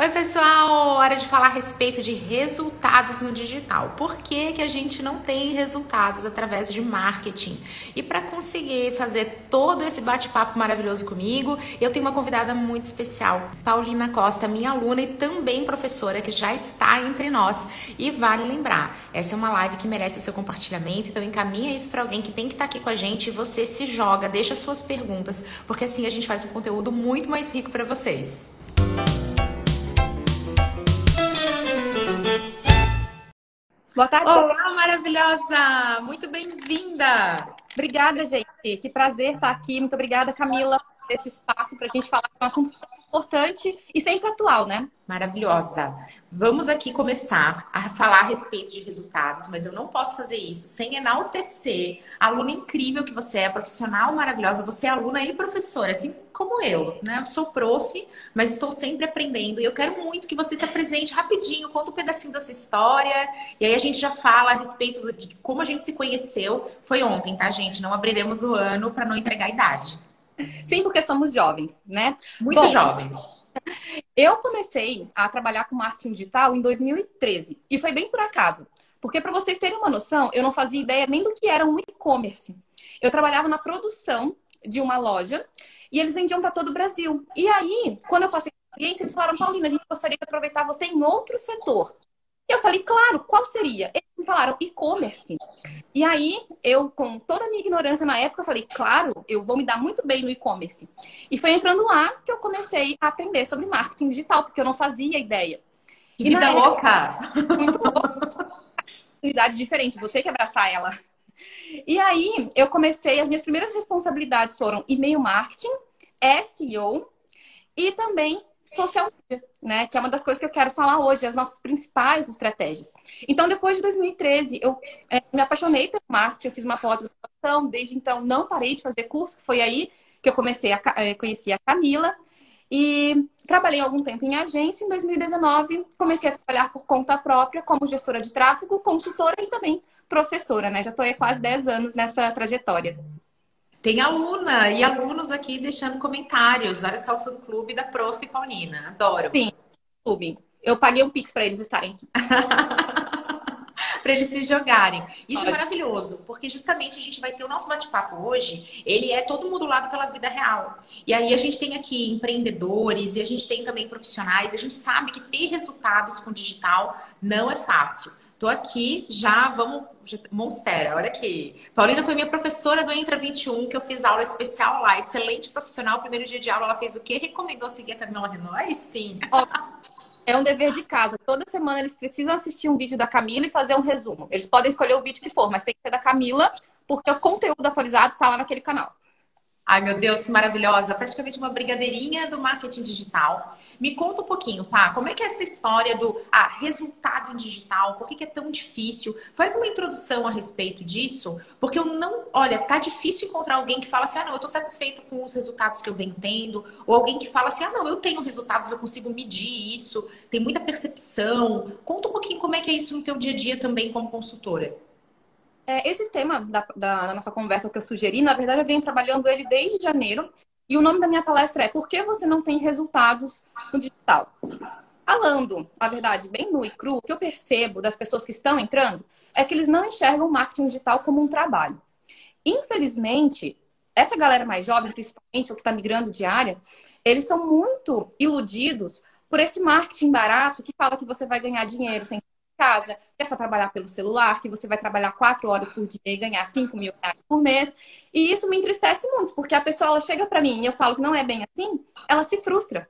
Oi, pessoal! Hora de falar a respeito de resultados no digital. Por que, que a gente não tem resultados através de marketing? E para conseguir fazer todo esse bate-papo maravilhoso comigo, eu tenho uma convidada muito especial, Paulina Costa, minha aluna e também professora que já está entre nós. E vale lembrar, essa é uma live que merece o seu compartilhamento, então encaminha isso para alguém que tem que estar tá aqui com a gente e você se joga, deixa suas perguntas, porque assim a gente faz um conteúdo muito mais rico para vocês. Boa tarde. Olá, maravilhosa! Muito bem-vinda! Obrigada, gente. Que prazer estar aqui. Muito obrigada, Camila, por esse espaço para a gente falar de um assunto tão importante e sempre atual, né? Maravilhosa. Vamos aqui começar a falar a respeito de resultados, mas eu não posso fazer isso sem enaltecer a aluna incrível que você é, profissional maravilhosa. Você é aluna e professora, assim como eu, né? Eu sou prof, mas estou sempre aprendendo e eu quero muito que você se apresente rapidinho, conta um pedacinho dessa história e aí a gente já fala a respeito de como a gente se conheceu. Foi ontem, tá, gente? Não abriremos o ano para não entregar a idade. Sim, porque somos jovens, né? Muito Bom, jovens. Eu comecei a trabalhar com marketing digital em 2013 e foi bem por acaso. Porque para vocês terem uma noção, eu não fazia ideia nem do que era um e-commerce. Eu trabalhava na produção de uma loja e eles vendiam para todo o Brasil. E aí, quando eu passei a experiência, eles falaram: Paulina, a gente gostaria de aproveitar você em outro setor. Eu falei, claro, qual seria? Eles me falaram e-commerce. E aí, eu, com toda a minha ignorância na época, falei, claro, eu vou me dar muito bem no e-commerce. E foi entrando lá que eu comecei a aprender sobre marketing digital, porque eu não fazia ideia. Que e vida louca! Muito louca. Diferente, vou ter que abraçar ela. E aí, eu comecei, as minhas primeiras responsabilidades foram e-mail marketing, SEO e também social media, né? Que é uma das coisas que eu quero falar hoje, as nossas principais estratégias. Então, depois de 2013, eu é, me apaixonei pelo marketing, eu fiz uma pós-graduação, desde então não parei de fazer curso, foi aí que eu comecei a é, conhecer a Camila. E trabalhei algum tempo em agência. Em 2019, comecei a trabalhar por conta própria como gestora de tráfego, consultora e também professora, né? Já estou há quase 10 anos nessa trajetória. Tem aluna e alunos aqui deixando comentários. Olha só o fã clube da Prof. Paulina. Adoro. Sim, clube. Eu paguei um pix para eles estarem aqui. para eles se jogarem. Isso Pode. é maravilhoso, porque justamente a gente vai ter o nosso bate-papo hoje, ele é todo modulado pela vida real. E aí a gente tem aqui empreendedores e a gente tem também profissionais, a gente sabe que ter resultados com digital não é fácil. Tô aqui, já vamos. Monstera, olha aqui. Paulina foi minha professora do Entra 21, que eu fiz aula especial lá. Excelente profissional. Primeiro dia de aula, ela fez o quê? Recomendou seguir a Camila Renault? sim. É um dever de casa. Toda semana eles precisam assistir um vídeo da Camila e fazer um resumo. Eles podem escolher o vídeo que for, mas tem que ser da Camila, porque o conteúdo atualizado tá lá naquele canal. Ai, meu Deus, que maravilhosa. Praticamente uma brigadeirinha do marketing digital. Me conta um pouquinho, pá, como é que é essa história do ah, resultado digital? Por que, que é tão difícil? Faz uma introdução a respeito disso, porque eu não. Olha, tá difícil encontrar alguém que fala assim, ah, não, eu tô satisfeito com os resultados que eu venho tendo. Ou alguém que fala assim, ah, não, eu tenho resultados, eu consigo medir isso. Tem muita percepção. Conta um pouquinho como é que é isso no teu dia a dia também como consultora. É, esse tema da, da, da, nossa conversa que eu sugeri, na verdade, eu venho trabalhando ele desde janeiro. E o nome da minha palestra é Por que você não tem resultados no digital? Falando, a verdade, bem nu e cru, o que eu percebo das pessoas que estão entrando é que eles não enxergam o marketing digital como um trabalho. Infelizmente, essa galera mais jovem, principalmente o que está migrando de área, eles são muito iludidos por esse marketing barato que fala que você vai ganhar dinheiro sem casa, que é só trabalhar pelo celular, que você vai trabalhar quatro horas por dia e ganhar cinco mil reais por mês. E isso me entristece muito, porque a pessoa ela chega para mim e eu falo que não é bem assim, ela se frustra.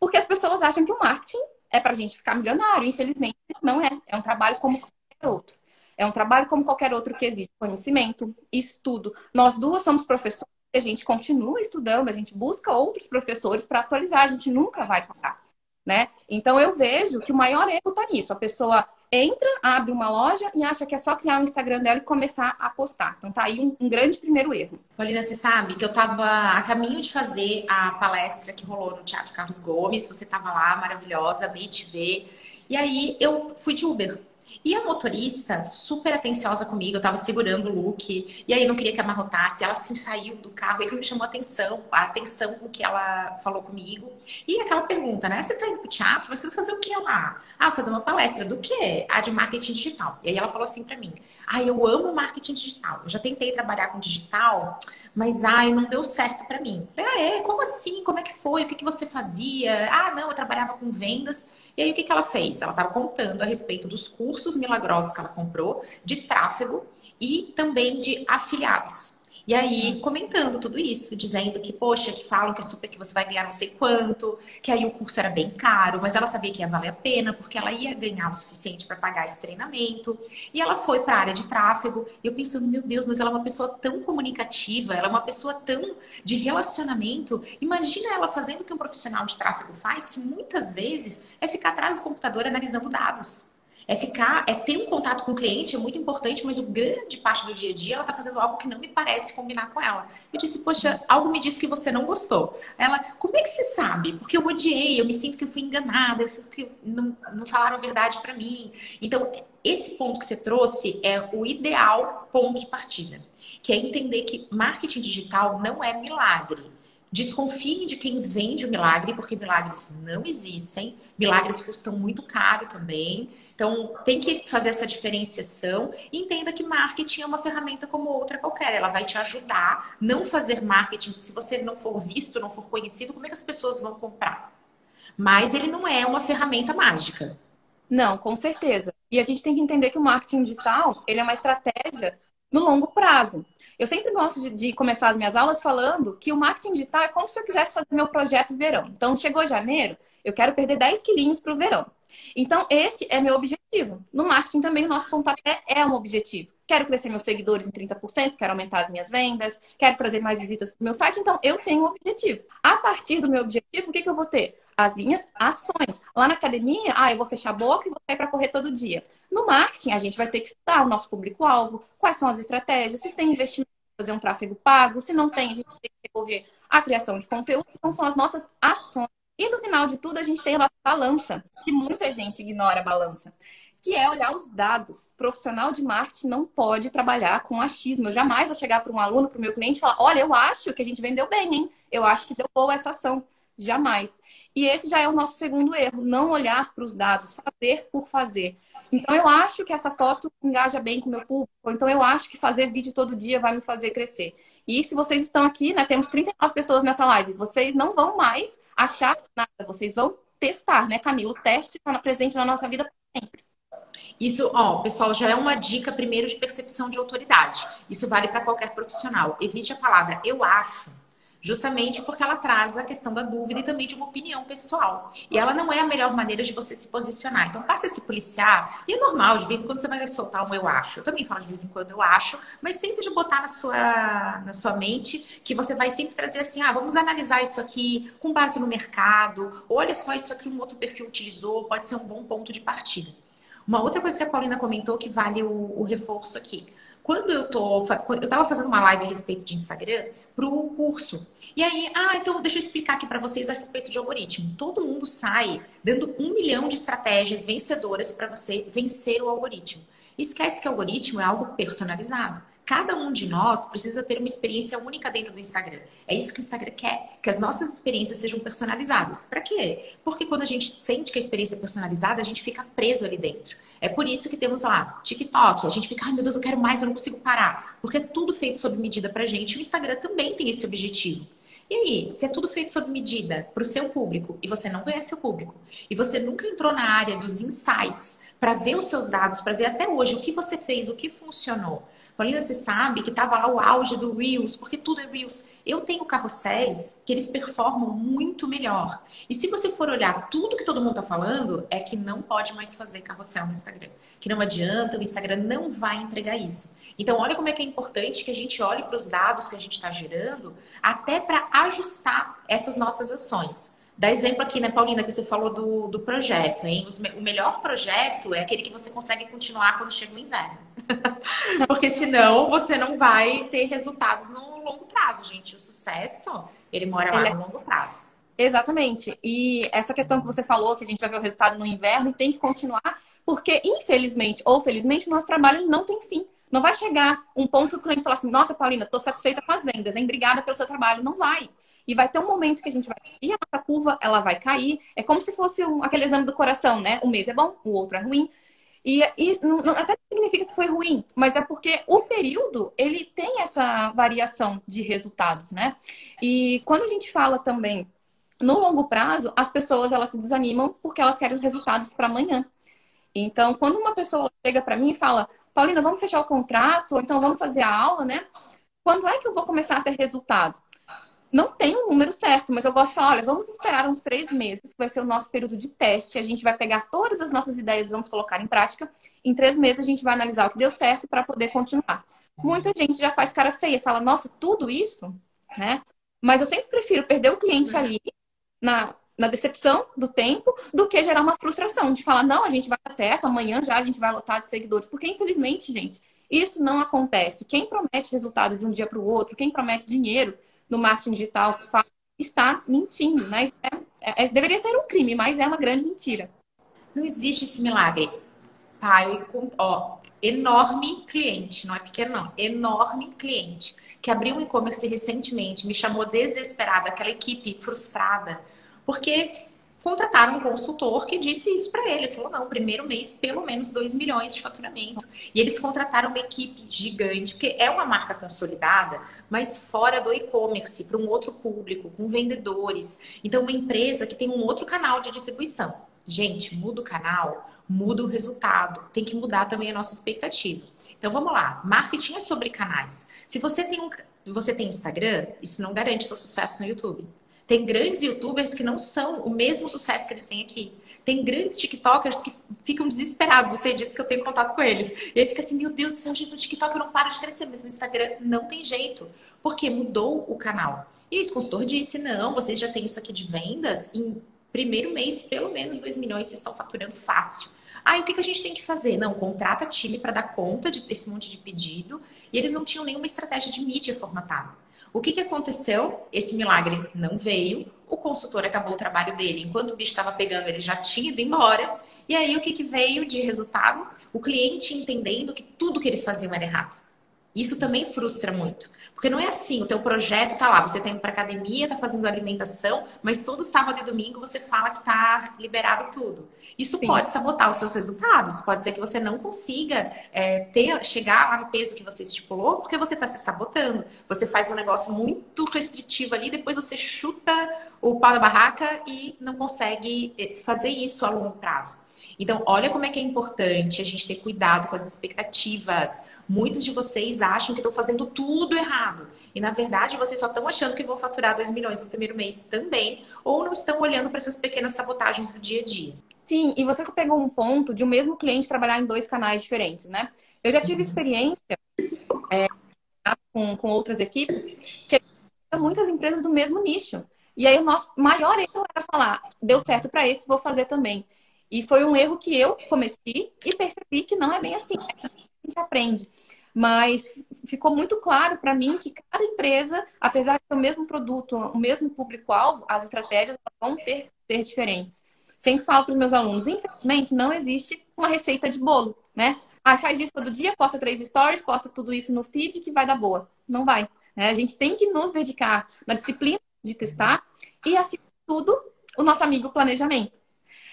Porque as pessoas acham que o marketing é para gente ficar milionário. Infelizmente, não é. É um trabalho como qualquer outro. É um trabalho como qualquer outro que existe conhecimento, estudo. Nós duas somos professores, a gente continua estudando, a gente busca outros professores para atualizar, a gente nunca vai parar. Né? Então eu vejo que o maior erro está nisso. A pessoa entra, abre uma loja e acha que é só criar um Instagram dela e começar a postar. Então tá aí um, um grande primeiro erro. Paulina, você sabe que eu tava a caminho de fazer a palestra que rolou no Teatro Carlos Gomes. Você tava lá, maravilhosa, amei te ver. E aí eu fui de Uber. E a motorista, super atenciosa comigo, eu tava segurando o look, e aí não queria que amarrotasse, ela assim saiu do carro, e aquilo me chamou a atenção, a atenção com que ela falou comigo. E aquela pergunta, né? Você tá indo pro teatro, você vai fazer o que lá? Ah, fazer uma palestra do quê? Ah, de marketing digital. E aí ela falou assim para mim: Ah, eu amo marketing digital. Eu já tentei trabalhar com digital, mas ai, não deu certo para mim. falei, ah, é? Como assim? Como é que foi? O que, que você fazia? Ah, não, eu trabalhava com vendas. E aí o que, que ela fez? Ela estava contando a respeito dos cursos milagrosos que ela comprou, de tráfego e também de afiliados. E aí, comentando tudo isso, dizendo que, poxa, que falam que é super que você vai ganhar não sei quanto, que aí o curso era bem caro, mas ela sabia que ia valer a pena, porque ela ia ganhar o suficiente para pagar esse treinamento. E ela foi para a área de tráfego, e eu pensando, meu Deus, mas ela é uma pessoa tão comunicativa, ela é uma pessoa tão de relacionamento. Imagina ela fazendo o que um profissional de tráfego faz, que muitas vezes é ficar atrás do computador analisando dados. É ficar, é ter um contato com o cliente, é muito importante, mas o grande parte do dia a dia ela está fazendo algo que não me parece combinar com ela. Eu disse, poxa, algo me disse que você não gostou. Ela, como é que você sabe? Porque eu odiei, eu me sinto que eu fui enganada, eu sinto que não, não falaram a verdade para mim. Então, esse ponto que você trouxe é o ideal ponto de partida, que é entender que marketing digital não é milagre. Desconfiem de quem vende o milagre, porque milagres não existem. Milagres custam muito caro também. Então, tem que fazer essa diferenciação entenda que marketing é uma ferramenta como outra qualquer. Ela vai te ajudar. Não fazer marketing, se você não for visto, não for conhecido, como é que as pessoas vão comprar? Mas ele não é uma ferramenta mágica. Não, com certeza. E a gente tem que entender que o marketing digital, ele é uma estratégia no longo prazo. Eu sempre gosto de, de, começar as minhas aulas falando que o marketing digital é como se eu quisesse fazer meu projeto verão. Então, chegou janeiro, eu quero perder 10 quilinhos para o verão. Então, esse é meu objetivo. No marketing também, o nosso pontapé é um objetivo. Quero crescer meus seguidores em 30%, quero aumentar as minhas vendas, quero trazer mais visitas para o meu site. Então, eu tenho um objetivo. A partir do meu objetivo, o que, que eu vou ter? As minhas ações. Lá na academia, ah, eu vou fechar a boca e vou sair para correr todo dia. No marketing, a gente vai ter que estudar o nosso público-alvo, quais são as estratégias, se tem investimento fazer um tráfego pago, se não tem, a gente tem que recorrer à criação de conteúdo. Então, são as nossas ações. E no final de tudo, a gente tem a balança, que muita gente ignora a balança, que é olhar os dados. Profissional de marketing não pode trabalhar com achismo. Eu jamais vou chegar para um aluno, para o meu cliente e falar: olha, eu acho que a gente vendeu bem, hein? Eu acho que deu boa essa ação. Jamais. E esse já é o nosso segundo erro: não olhar para os dados, fazer por fazer. Então, eu acho que essa foto engaja bem com o meu público. Então, eu acho que fazer vídeo todo dia vai me fazer crescer. E se vocês estão aqui, né, temos 39 pessoas nessa live, vocês não vão mais achar nada, vocês vão testar, né, Camilo? O teste está presente na nossa vida sempre. Isso, ó, pessoal, já é uma dica primeiro de percepção de autoridade. Isso vale para qualquer profissional. Evite a palavra eu acho justamente porque ela traz a questão da dúvida e também de uma opinião pessoal. E ela não é a melhor maneira de você se posicionar. Então, passe a se policiar. E é normal, de vez em quando você vai soltar um eu acho. Eu também falo de vez em quando eu acho, mas tenta de botar na sua, na sua mente que você vai sempre trazer assim: ah, vamos analisar isso aqui com base no mercado. Olha só, isso aqui um outro perfil utilizou, pode ser um bom ponto de partida. Uma outra coisa que a Paulina comentou que vale o, o reforço aqui. Quando eu tô. Eu tava fazendo uma live a respeito de Instagram pro curso. E aí, ah, então deixa eu explicar aqui para vocês a respeito de algoritmo. Todo mundo sai dando um milhão de estratégias vencedoras para você vencer o algoritmo. Esquece que o algoritmo é algo personalizado. Cada um de nós precisa ter uma experiência única dentro do Instagram. É isso que o Instagram quer, que as nossas experiências sejam personalizadas. Para quê? Porque quando a gente sente que a experiência é personalizada, a gente fica preso ali dentro. É por isso que temos lá TikTok. A gente fica, ai meu Deus, eu quero mais, eu não consigo parar. Porque é tudo feito sob medida pra gente. O Instagram também tem esse objetivo. E aí, se é tudo feito sob medida para o seu público e você não conhece o público, e você nunca entrou na área dos insights para ver os seus dados, para ver até hoje o que você fez, o que funcionou, Paulina, você sabe que estava lá o auge do Reels, porque tudo é Reels. Eu tenho carrosséis que eles performam muito melhor. E se você for olhar tudo que todo mundo está falando, é que não pode mais fazer carrossel no Instagram. Que não adianta, o Instagram não vai entregar isso. Então, olha como é que é importante que a gente olhe para os dados que a gente está gerando, até para ajustar essas nossas ações. Dá exemplo aqui, né, Paulina, que você falou do, do projeto, hein? o melhor projeto é aquele que você consegue continuar quando chega o inverno. Porque senão você não vai ter resultados no longo prazo, gente. O sucesso, ele mora lá ele no longo prazo. Exatamente. E essa questão que você falou, que a gente vai ver o resultado no inverno e tem que continuar, Porque, infelizmente ou felizmente, o nosso trabalho não tem fim. Não vai chegar um ponto que o cliente fala assim: Nossa, Paulina, estou satisfeita com as vendas, hein? Obrigada pelo seu trabalho. Não vai. E vai ter um momento que a gente vai e a nossa curva ela vai cair. É como se fosse um, aquele exame do coração, né? Um mês é bom, o outro é ruim. E isso não, até significa que foi ruim, mas é porque o período ele tem essa variação de resultados, né? E quando a gente fala também no longo prazo, as pessoas elas se desanimam porque elas querem os resultados para amanhã. Então, quando uma pessoa chega para mim e fala, Paulina, vamos fechar o contrato, ou então vamos fazer a aula, né? Quando é que eu vou começar a ter resultado? Não tem um número certo, mas eu gosto de falar, olha, vamos esperar uns três meses, que vai ser o nosso período de teste. A gente vai pegar todas as nossas ideias vamos colocar em prática. Em três meses a gente vai analisar o que deu certo para poder continuar. Muita gente já faz cara feia, fala, nossa, tudo isso, né? Mas eu sempre prefiro perder o cliente ali na, na decepção do tempo do que gerar uma frustração de falar, não, a gente vai dar certo, amanhã já a gente vai lotar de seguidores. Porque, infelizmente, gente, isso não acontece. Quem promete resultado de um dia para o outro, quem promete dinheiro no marketing digital está mentindo, né? É, é, é, deveria ser um crime, mas é uma grande mentira. Não existe esse milagre. Pai, ó, enorme cliente, não é pequeno não, enorme cliente que abriu um e-commerce recentemente, me chamou desesperada, aquela equipe frustrada, porque contrataram um consultor que disse isso para eles. Falou, não, primeiro mês, pelo menos 2 milhões de faturamento. E eles contrataram uma equipe gigante, porque é uma marca consolidada, mas fora do e-commerce, para um outro público, com vendedores. Então, uma empresa que tem um outro canal de distribuição. Gente, muda o canal, muda o resultado. Tem que mudar também a nossa expectativa. Então, vamos lá. Marketing é sobre canais. Se você tem um você tem Instagram, isso não garante o sucesso no YouTube. Tem grandes youtubers que não são o mesmo sucesso que eles têm aqui. Tem grandes TikTokers que ficam desesperados. Você disse que eu tenho contato com eles. E aí fica assim: meu Deus do céu, gente, no TikTok eu não paro de crescer, mas no Instagram não tem jeito. Porque mudou o canal. E esse consultor disse: não, vocês já têm isso aqui de vendas. Em primeiro mês, pelo menos 2 milhões vocês estão faturando fácil. Aí o que, que a gente tem que fazer? Não, contrata time para dar conta desse monte de pedido. E eles não tinham nenhuma estratégia de mídia formatada. O que, que aconteceu? Esse milagre não veio. O consultor acabou o trabalho dele. Enquanto o bicho estava pegando, ele já tinha ido embora. E aí, o que, que veio de resultado? O cliente entendendo que tudo que eles faziam era errado. Isso também frustra muito. Porque não é assim, o teu projeto tá lá, você tá indo para academia, tá fazendo alimentação, mas todo sábado e domingo você fala que tá liberado tudo. Isso Sim. pode sabotar os seus resultados. Pode ser que você não consiga é, ter, chegar lá no peso que você estipulou, porque você tá se sabotando. Você faz um negócio muito restritivo ali, depois você chuta o pau da barraca e não consegue eh, fazer isso a longo prazo. Então, olha como é que é importante a gente ter cuidado com as expectativas. Muitos de vocês acham que estão fazendo tudo errado. E, na verdade, vocês só estão achando que vão faturar 2 milhões no primeiro mês também, ou não estão olhando para essas pequenas sabotagens do dia a dia. Sim, e você que pegou um ponto de o um mesmo cliente trabalhar em dois canais diferentes, né? Eu já tive uhum. experiência é, com, com outras equipes que muitas empresas do mesmo nicho. E aí o nosso maior erro era falar, deu certo para esse, vou fazer também. E foi um erro que eu cometi e percebi que não é bem assim. A gente aprende. Mas ficou muito claro para mim que cada empresa, apesar de ter o mesmo produto, o mesmo público-alvo, as estratégias vão ter, ter diferentes. Sempre falo para os meus alunos, infelizmente, não existe uma receita de bolo, né? Ah, faz isso todo dia, posta três stories, posta tudo isso no feed que vai dar boa. Não vai. Né? A gente tem que nos dedicar na disciplina de testar e, assim tudo, o nosso amigo planejamento.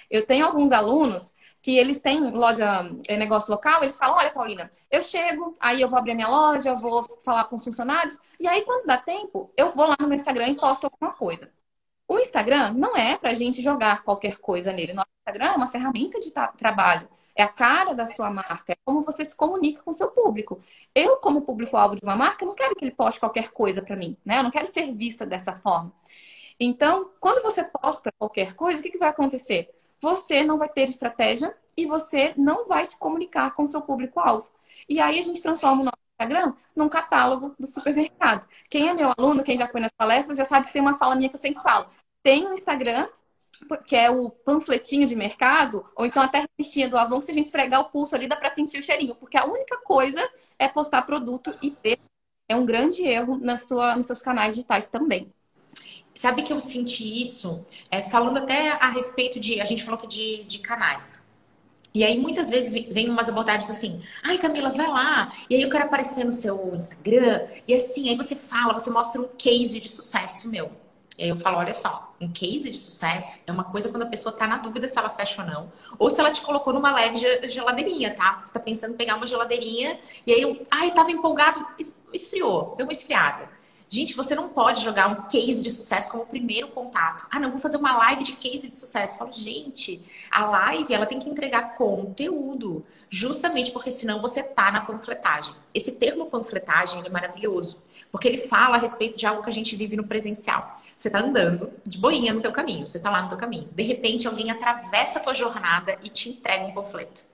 Eu tenho alguns alunos que eles têm loja, é, negócio local, eles falam, olha, Paulina, eu chego, aí eu vou abrir a minha loja, eu vou falar com os funcionários, e aí quando dá tempo, eu vou lá no meu Instagram e posto alguma coisa. O Instagram não é pra gente jogar qualquer coisa nele. Nosso Instagram é uma ferramenta de trabalho. É a cara da sua marca, é como você se comunica com o seu público. Eu, como público-alvo de uma marca, não quero que ele poste qualquer coisa para mim, né? Eu não quero ser vista dessa forma. Então, quando você posta qualquer coisa, o que, que vai acontecer? Você não vai ter estratégia e você não vai se comunicar com o seu público-alvo. E aí a gente transforma o nosso Instagram num catálogo do supermercado. Quem é meu aluno, quem já foi nas palestras, já sabe que tem uma fala minha que eu sempre falo. Tem um Instagram, que é o panfletinho de mercado, ou então até a revistinha do Avon, se a gente esfregar o pulso ali, dá para sentir o cheirinho. Porque a única coisa é postar produto e ter. É um grande erro na sua, nos seus canais digitais também. Sabe que eu senti isso? É, falando até a respeito de. A gente falou aqui de, de canais. E aí, muitas vezes, vem umas abordagens assim, ai, Camila, vai lá. E aí eu quero aparecer no seu Instagram. E assim, aí você fala, você mostra um case de sucesso meu. E aí eu falo, olha só, um case de sucesso é uma coisa quando a pessoa tá na dúvida se ela fecha ou não. Ou se ela te colocou numa leve geladeirinha, tá? Você tá pensando em pegar uma geladeirinha. E aí eu, ai, tava empolgado, esfriou, deu uma esfriada. Gente, você não pode jogar um case de sucesso como primeiro contato. Ah, não, vou fazer uma live de case de sucesso. Eu falo, gente, a live ela tem que entregar conteúdo, justamente porque senão você tá na panfletagem. Esse termo panfletagem é maravilhoso, porque ele fala a respeito de algo que a gente vive no presencial. Você tá andando de boinha no teu caminho, você tá lá no teu caminho. De repente, alguém atravessa a tua jornada e te entrega um panfleto.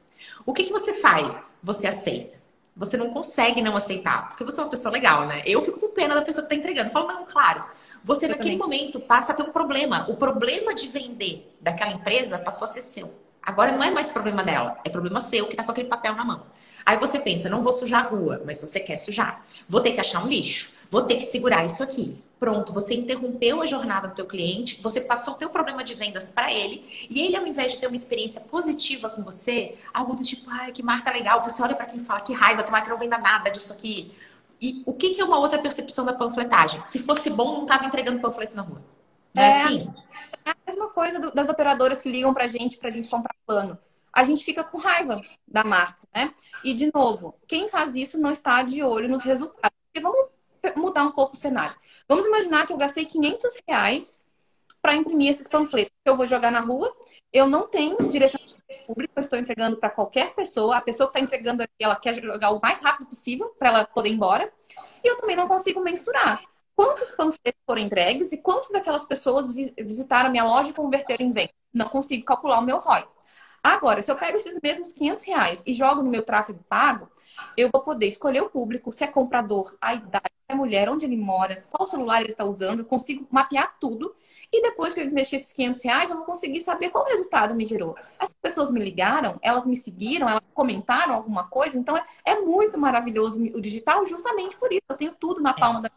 O que, que você faz? Você aceita. Você não consegue não aceitar, porque você é uma pessoa legal, né? Eu fico com pena da pessoa que está entregando. Falo, não, claro. Você, Eu naquele também. momento, passa a ter um problema. O problema de vender daquela empresa passou a ser seu. Agora não é mais problema dela, é problema seu que está com aquele papel na mão. Aí você pensa, não vou sujar a rua, mas você quer sujar. Vou ter que achar um lixo, vou ter que segurar isso aqui. Pronto, você interrompeu a jornada do teu cliente, você passou o teu problema de vendas para ele, e ele ao invés de ter uma experiência positiva com você, algo do tipo, ai, que marca legal, você olha para quem fala, que raiva, tomara que não venda nada disso aqui. E o que, que é uma outra percepção da panfletagem? Se fosse bom, não estava entregando panfleto na rua. Não é, é assim? É a mesma coisa das operadoras que ligam pra gente, pra gente comprar plano. A gente fica com raiva da marca, né? E, de novo, quem faz isso não está de olho nos resultados. Porque vamos mudar um pouco o cenário. Vamos imaginar que eu gastei 500 reais para imprimir esses panfletos que eu vou jogar na rua. Eu não tenho direcionamento público, eu estou entregando para qualquer pessoa. A pessoa que está entregando aqui, ela quer jogar o mais rápido possível para ela poder ir embora. E eu também não consigo mensurar quantos panfletos foram entregues e quantas daquelas pessoas visitaram minha loja e converteram em venda. Não consigo calcular o meu ROI. Agora, se eu pego esses mesmos 500 reais e jogo no meu tráfego pago, eu vou poder escolher o público, se é comprador, a idade, a mulher, onde ele mora, qual celular ele está usando, eu consigo mapear tudo. E depois que eu investir esses 500 reais, eu vou conseguir saber qual resultado me gerou. As pessoas me ligaram, elas me seguiram, elas comentaram alguma coisa. Então, é, é muito maravilhoso o digital justamente por isso. Eu tenho tudo na palma é. da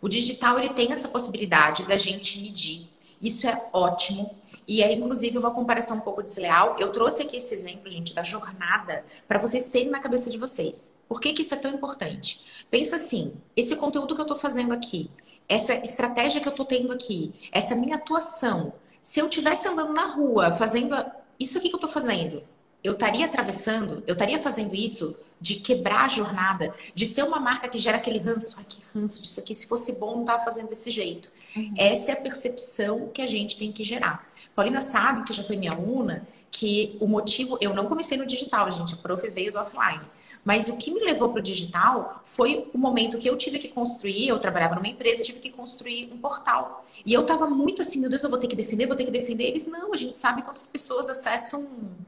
o digital ele tem essa possibilidade da gente medir. Isso é ótimo. E é inclusive uma comparação um pouco desleal. Eu trouxe aqui esse exemplo, gente, da jornada, para vocês terem na cabeça de vocês. Por que, que isso é tão importante? Pensa assim: esse conteúdo que eu estou fazendo aqui, essa estratégia que eu estou tendo aqui, essa minha atuação, se eu estivesse andando na rua fazendo isso aqui que eu estou fazendo, eu estaria atravessando, eu estaria fazendo isso de quebrar a jornada, de ser uma marca que gera aquele ranço, ai que ranço disso aqui, se fosse bom não estava fazendo desse jeito. Uhum. Essa é a percepção que a gente tem que gerar. Paulina sabe, que já foi minha aluna, que o motivo, eu não comecei no digital, gente, a prof veio do offline. Mas o que me levou para o digital foi o momento que eu tive que construir, eu trabalhava numa empresa, tive que construir um portal. E eu estava muito assim, meu Deus, eu vou ter que defender, vou ter que defender. Eles, não, a gente sabe quantas pessoas acessam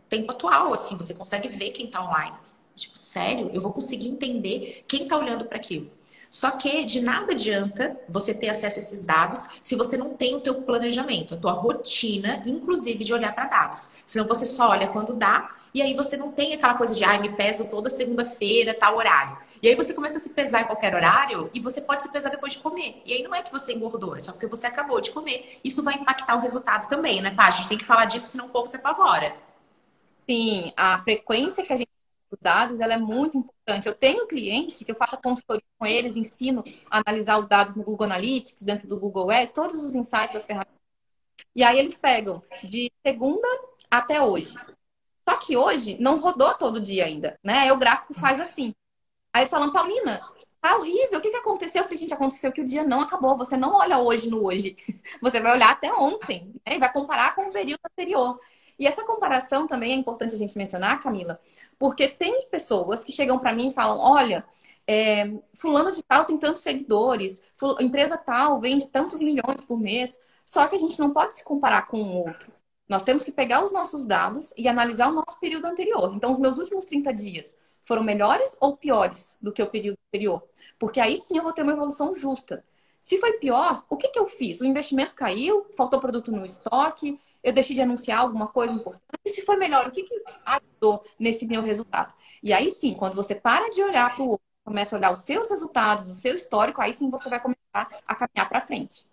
tempo atual, assim, você consegue ver quem está online. Tipo, sério, eu vou conseguir entender quem está olhando para aquilo. Só que de nada adianta você ter acesso a esses dados se você não tem o teu planejamento, a tua rotina, inclusive de olhar para dados. Senão você só olha quando dá e aí você não tem aquela coisa de, ai, ah, me peso toda segunda-feira, tal horário. E aí você começa a se pesar em qualquer horário e você pode se pesar depois de comer. E aí não é que você engordou, é só porque você acabou de comer. Isso vai impactar o resultado também, né, Pá? A gente tem que falar disso, senão o povo se apavora. Sim, a frequência que a gente dados ela é muito importante. Eu tenho um cliente que eu faço a consultoria com eles, ensino a analisar os dados no Google Analytics, dentro do Google Ads, todos os insights das ferramentas. E aí eles pegam de segunda até hoje. Só que hoje não rodou todo dia ainda, né? Aí o gráfico faz assim. Aí falam, Paulina, tá horrível, o que, que aconteceu? Eu falei, gente, aconteceu que o dia não acabou. Você não olha hoje no hoje. Você vai olhar até ontem, né? E vai comparar com o período anterior. E essa comparação também é importante a gente mencionar, Camila, porque tem pessoas que chegam para mim e falam: olha, é, fulano de tal tem tantos seguidores, empresa tal vende tantos milhões por mês. Só que a gente não pode se comparar com o outro. Nós temos que pegar os nossos dados e analisar o nosso período anterior. Então, os meus últimos 30 dias foram melhores ou piores do que o período anterior? Porque aí sim eu vou ter uma evolução justa. Se foi pior, o que, que eu fiz? O investimento caiu, faltou produto no estoque, eu deixei de anunciar alguma coisa importante. Se foi melhor, o que, que ajudou nesse meu resultado? E aí sim, quando você para de olhar para o outro, começa a olhar os seus resultados, o seu histórico, aí sim você vai começar a caminhar para frente.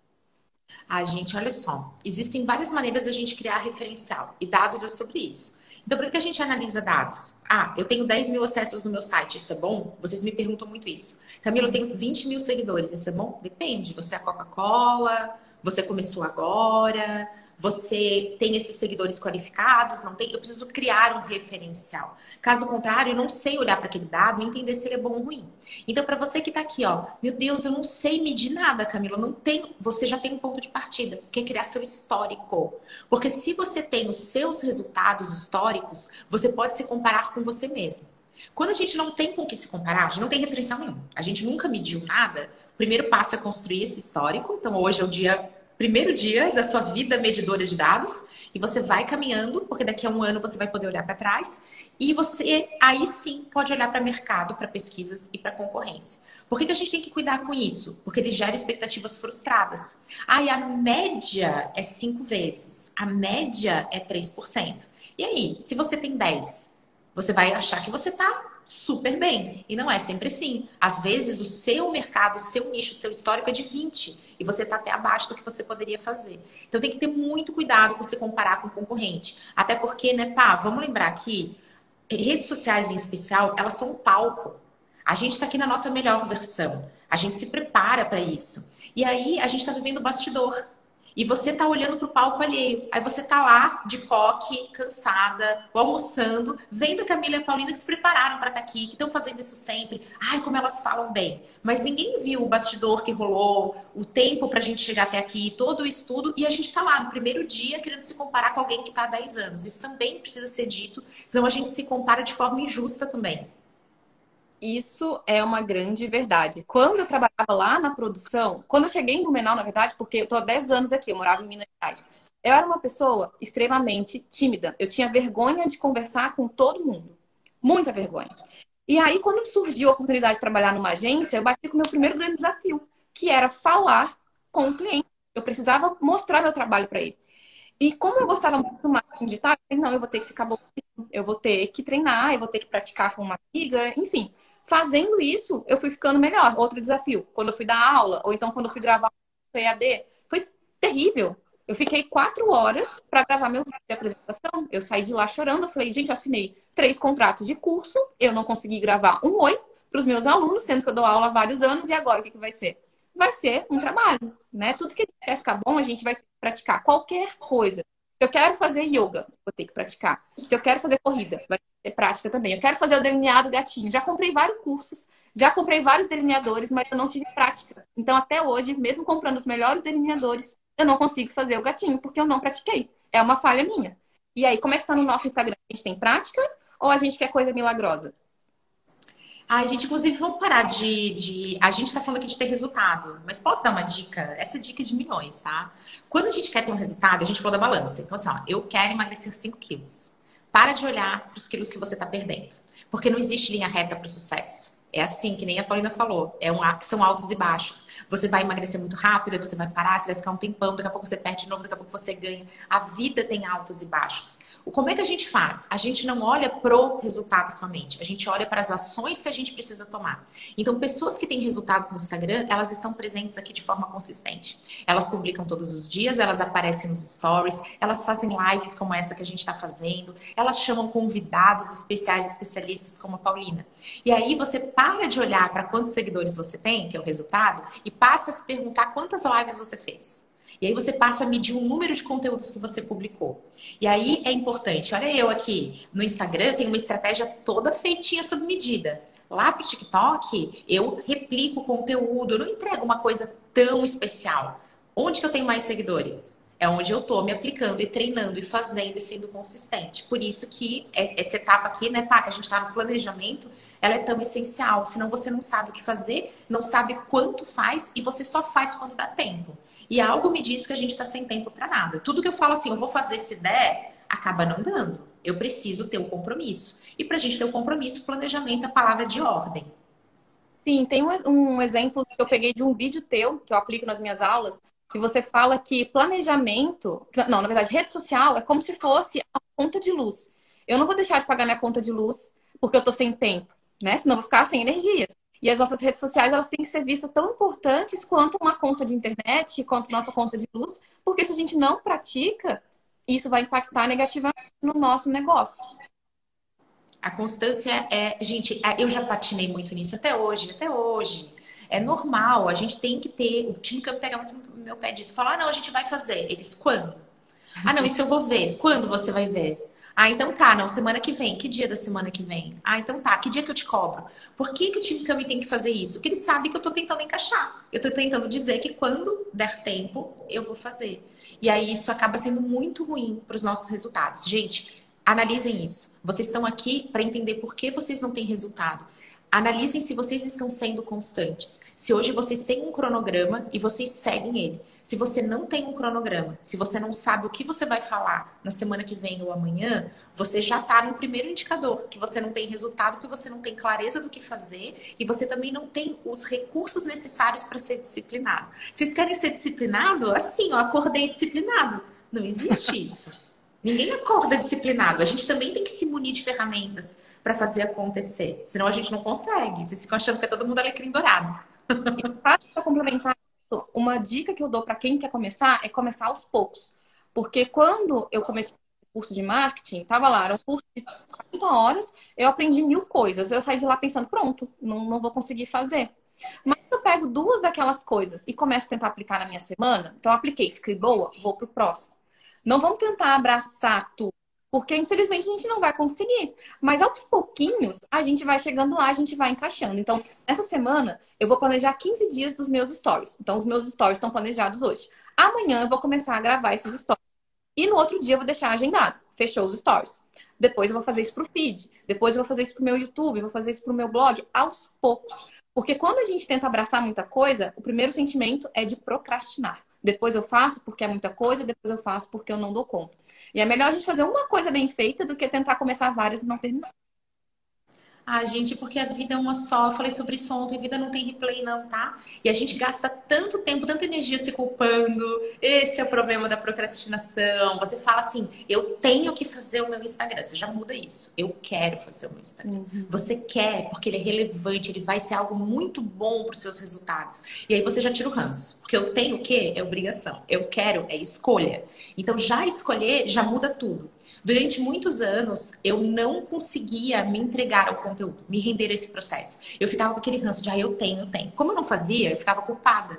Ah, gente, olha só. Existem várias maneiras da gente criar referencial e dados é sobre isso. Então, por que a gente analisa dados? Ah, eu tenho 10 mil acessos no meu site, isso é bom? Vocês me perguntam muito isso. Camila, eu tenho 20 mil seguidores, isso é bom? Depende. Você é a Coca-Cola, você começou agora, você tem esses seguidores qualificados, não tem? Eu preciso criar um referencial. Caso contrário, eu não sei olhar para aquele dado e entender se ele é bom ou ruim. Então, para você que está aqui, ó, meu Deus, eu não sei medir nada, Camila, não tem, você já tem um ponto de partida, que é criar seu histórico. Porque se você tem os seus resultados históricos, você pode se comparar com você mesmo. Quando a gente não tem com o que se comparar, a gente não tem referencial nenhum, a gente nunca mediu nada, o primeiro passo é construir esse histórico. Então, hoje é o dia primeiro dia da sua vida medidora de dados e você vai caminhando, porque daqui a um ano você vai poder olhar para trás e você aí sim pode olhar para mercado, para pesquisas e para concorrência. Por que, que a gente tem que cuidar com isso? Porque ele gera expectativas frustradas. Ah, a média é cinco vezes, a média é 3%. E aí, se você tem 10, você vai achar que você está super bem. E não é sempre assim. Às vezes, o seu mercado, o seu nicho, o seu histórico é de 20 e você está até abaixo do que você poderia fazer. Então, tem que ter muito cuidado com se comparar com o concorrente. Até porque, né, pá, vamos lembrar aqui, redes sociais em especial, elas são um palco. A gente está aqui na nossa melhor versão. A gente se prepara para isso. E aí, a gente está vivendo o bastidor. E você tá olhando pro palco alheio. Aí você tá lá de coque, cansada, almoçando, vendo a Camila e a Paulina que se prepararam para estar tá aqui, que estão fazendo isso sempre. Ai, como elas falam bem. Mas ninguém viu o bastidor que rolou, o tempo pra gente chegar até aqui, todo o estudo, e a gente tá lá no primeiro dia querendo se comparar com alguém que tá há 10 anos. Isso também precisa ser dito, senão a gente se compara de forma injusta também. Isso é uma grande verdade. Quando eu trabalhava lá na produção, quando eu cheguei em Blumenau, na verdade, porque eu tô há 10 anos aqui, eu morava em Minas Gerais. Eu era uma pessoa extremamente tímida. Eu tinha vergonha de conversar com todo mundo. Muita vergonha. E aí, quando surgiu a oportunidade de trabalhar numa agência, eu bati com o meu primeiro grande desafio, que era falar com o cliente. Eu precisava mostrar meu trabalho para ele. E como eu gostava muito do marketing digital, eu falei, não, eu vou ter que ficar bom, eu vou ter que treinar, eu vou ter que praticar com uma amiga, enfim. Fazendo isso, eu fui ficando melhor. Outro desafio, quando eu fui dar aula, ou então quando eu fui gravar o EAD, foi terrível. Eu fiquei quatro horas para gravar meu vídeo de apresentação. Eu saí de lá chorando. Eu falei, gente, eu assinei três contratos de curso, eu não consegui gravar um oi para os meus alunos, sendo que eu dou aula há vários anos, e agora o que, que vai ser? Vai ser um trabalho, né? Tudo que quer ficar bom, a gente vai praticar qualquer coisa. Se eu quero fazer yoga, vou ter que praticar. Se eu quero fazer corrida, vai ter prática também. Eu quero fazer o delineado gatinho. Já comprei vários cursos, já comprei vários delineadores, mas eu não tive prática. Então, até hoje, mesmo comprando os melhores delineadores, eu não consigo fazer o gatinho, porque eu não pratiquei. É uma falha minha. E aí, como é que tá no nosso Instagram? A gente tem prática ou a gente quer coisa milagrosa? Ai, gente, inclusive, vamos parar de, de. A gente tá falando aqui de ter resultado, mas posso dar uma dica? Essa dica é de milhões, tá? Quando a gente quer ter um resultado, a gente falou da balança. Então, assim, ó, eu quero emagrecer 5 quilos. Para de olhar para os quilos que você tá perdendo. Porque não existe linha reta para o sucesso. É assim, que nem a Paulina falou. É um, são altos e baixos. Você vai emagrecer muito rápido, aí você vai parar, você vai ficar um tempão, daqui a pouco você perde de novo, daqui a pouco você ganha. A vida tem altos e baixos. Como é que a gente faz? A gente não olha pro resultado somente, a gente olha para as ações que a gente precisa tomar. Então, pessoas que têm resultados no Instagram, elas estão presentes aqui de forma consistente. Elas publicam todos os dias, elas aparecem nos stories, elas fazem lives como essa que a gente está fazendo, elas chamam convidados especiais, especialistas como a Paulina. E aí você para de olhar para quantos seguidores você tem, que é o resultado, e passa a se perguntar quantas lives você fez. E aí você passa a medir o número de conteúdos que você publicou. E aí é importante, olha eu aqui no Instagram, tenho uma estratégia toda feitinha sob medida. Lá pro TikTok, eu replico o conteúdo, eu não entrego uma coisa tão especial. Onde que eu tenho mais seguidores? É onde eu estou me aplicando e treinando e fazendo e sendo consistente. Por isso que essa etapa aqui, né, pá, que a gente está no planejamento, ela é tão essencial. Senão você não sabe o que fazer, não sabe quanto faz e você só faz quando dá tempo. E algo me diz que a gente está sem tempo para nada. Tudo que eu falo assim, eu vou fazer se der, acaba não dando. Eu preciso ter um compromisso. E para a gente ter um compromisso, planejamento é a palavra de ordem. Sim, tem um exemplo que eu peguei de um vídeo teu, que eu aplico nas minhas aulas, que você fala que planejamento, não, na verdade, rede social é como se fosse a conta de luz. Eu não vou deixar de pagar minha conta de luz porque eu tô sem tempo, né? Senão eu vou ficar sem energia. E as nossas redes sociais, elas têm que ser vistas tão importantes quanto uma conta de internet, quanto nossa conta de luz, porque se a gente não pratica, isso vai impactar negativamente no nosso negócio. A constância é, gente, é, eu já patinei muito nisso até hoje, até hoje. É normal, a gente tem que ter. O time que pega muito no meu pé disso, fala: ah, não, a gente vai fazer. Eles, quando? Ah, não, isso eu vou ver. Quando você vai ver? Ah, então tá, não, semana que vem. Que dia da semana que vem? Ah, então tá, que dia que eu te cobro? Por que, que o time Cami tem que fazer isso? Porque ele sabe que eu tô tentando encaixar. Eu tô tentando dizer que quando der tempo, eu vou fazer. E aí isso acaba sendo muito ruim para os nossos resultados. Gente, analisem isso. Vocês estão aqui para entender por que vocês não têm resultado. Analisem se vocês estão sendo constantes. Se hoje vocês têm um cronograma e vocês seguem ele. Se você não tem um cronograma, se você não sabe o que você vai falar na semana que vem ou amanhã, você já está no primeiro indicador, que você não tem resultado, que você não tem clareza do que fazer e você também não tem os recursos necessários para ser disciplinado. Vocês querem ser disciplinado? Assim, eu acordei disciplinado. Não existe isso. Ninguém acorda disciplinado. A gente também tem que se munir de ferramentas para fazer acontecer. Senão a gente não consegue. Vocês ficam achando que é todo mundo alecrim dourado. Para complementar, uma dica que eu dou para quem quer começar é começar aos poucos. Porque quando eu comecei o curso de marketing, tava lá, era um curso de 40 horas, eu aprendi mil coisas. Eu saí de lá pensando, pronto, não, não vou conseguir fazer. Mas eu pego duas daquelas coisas e começo a tentar aplicar na minha semana, então eu apliquei, fiquei boa, vou pro próximo. Não vamos tentar abraçar tudo porque infelizmente a gente não vai conseguir. Mas aos pouquinhos a gente vai chegando lá, a gente vai encaixando. Então, essa semana eu vou planejar 15 dias dos meus stories. Então, os meus stories estão planejados hoje. Amanhã eu vou começar a gravar esses stories. E no outro dia eu vou deixar agendado. Fechou os stories. Depois eu vou fazer isso pro feed. Depois eu vou fazer isso pro meu YouTube. Vou fazer isso pro meu blog. Aos poucos. Porque quando a gente tenta abraçar muita coisa, o primeiro sentimento é de procrastinar. Depois eu faço porque é muita coisa, depois eu faço porque eu não dou conta. E é melhor a gente fazer uma coisa bem feita do que tentar começar várias e não terminar. Ah, gente, porque a vida é uma só. Eu falei sobre isso ontem. A vida não tem replay, não, tá? E a gente gasta tanto tempo, tanta energia se culpando. Esse é o problema da procrastinação. Você fala assim: eu tenho que fazer o meu Instagram. Você já muda isso. Eu quero fazer o meu Instagram. Uhum. Você quer, porque ele é relevante, ele vai ser algo muito bom para os seus resultados. E aí você já tira o ranço. Porque eu tenho o quê? É obrigação. Eu quero, é escolha. Então já escolher já muda tudo. Durante muitos anos, eu não conseguia me entregar ao conteúdo, me render a esse processo. Eu ficava com aquele ranço de, ah, eu tenho, eu tenho. Como eu não fazia, eu ficava culpada.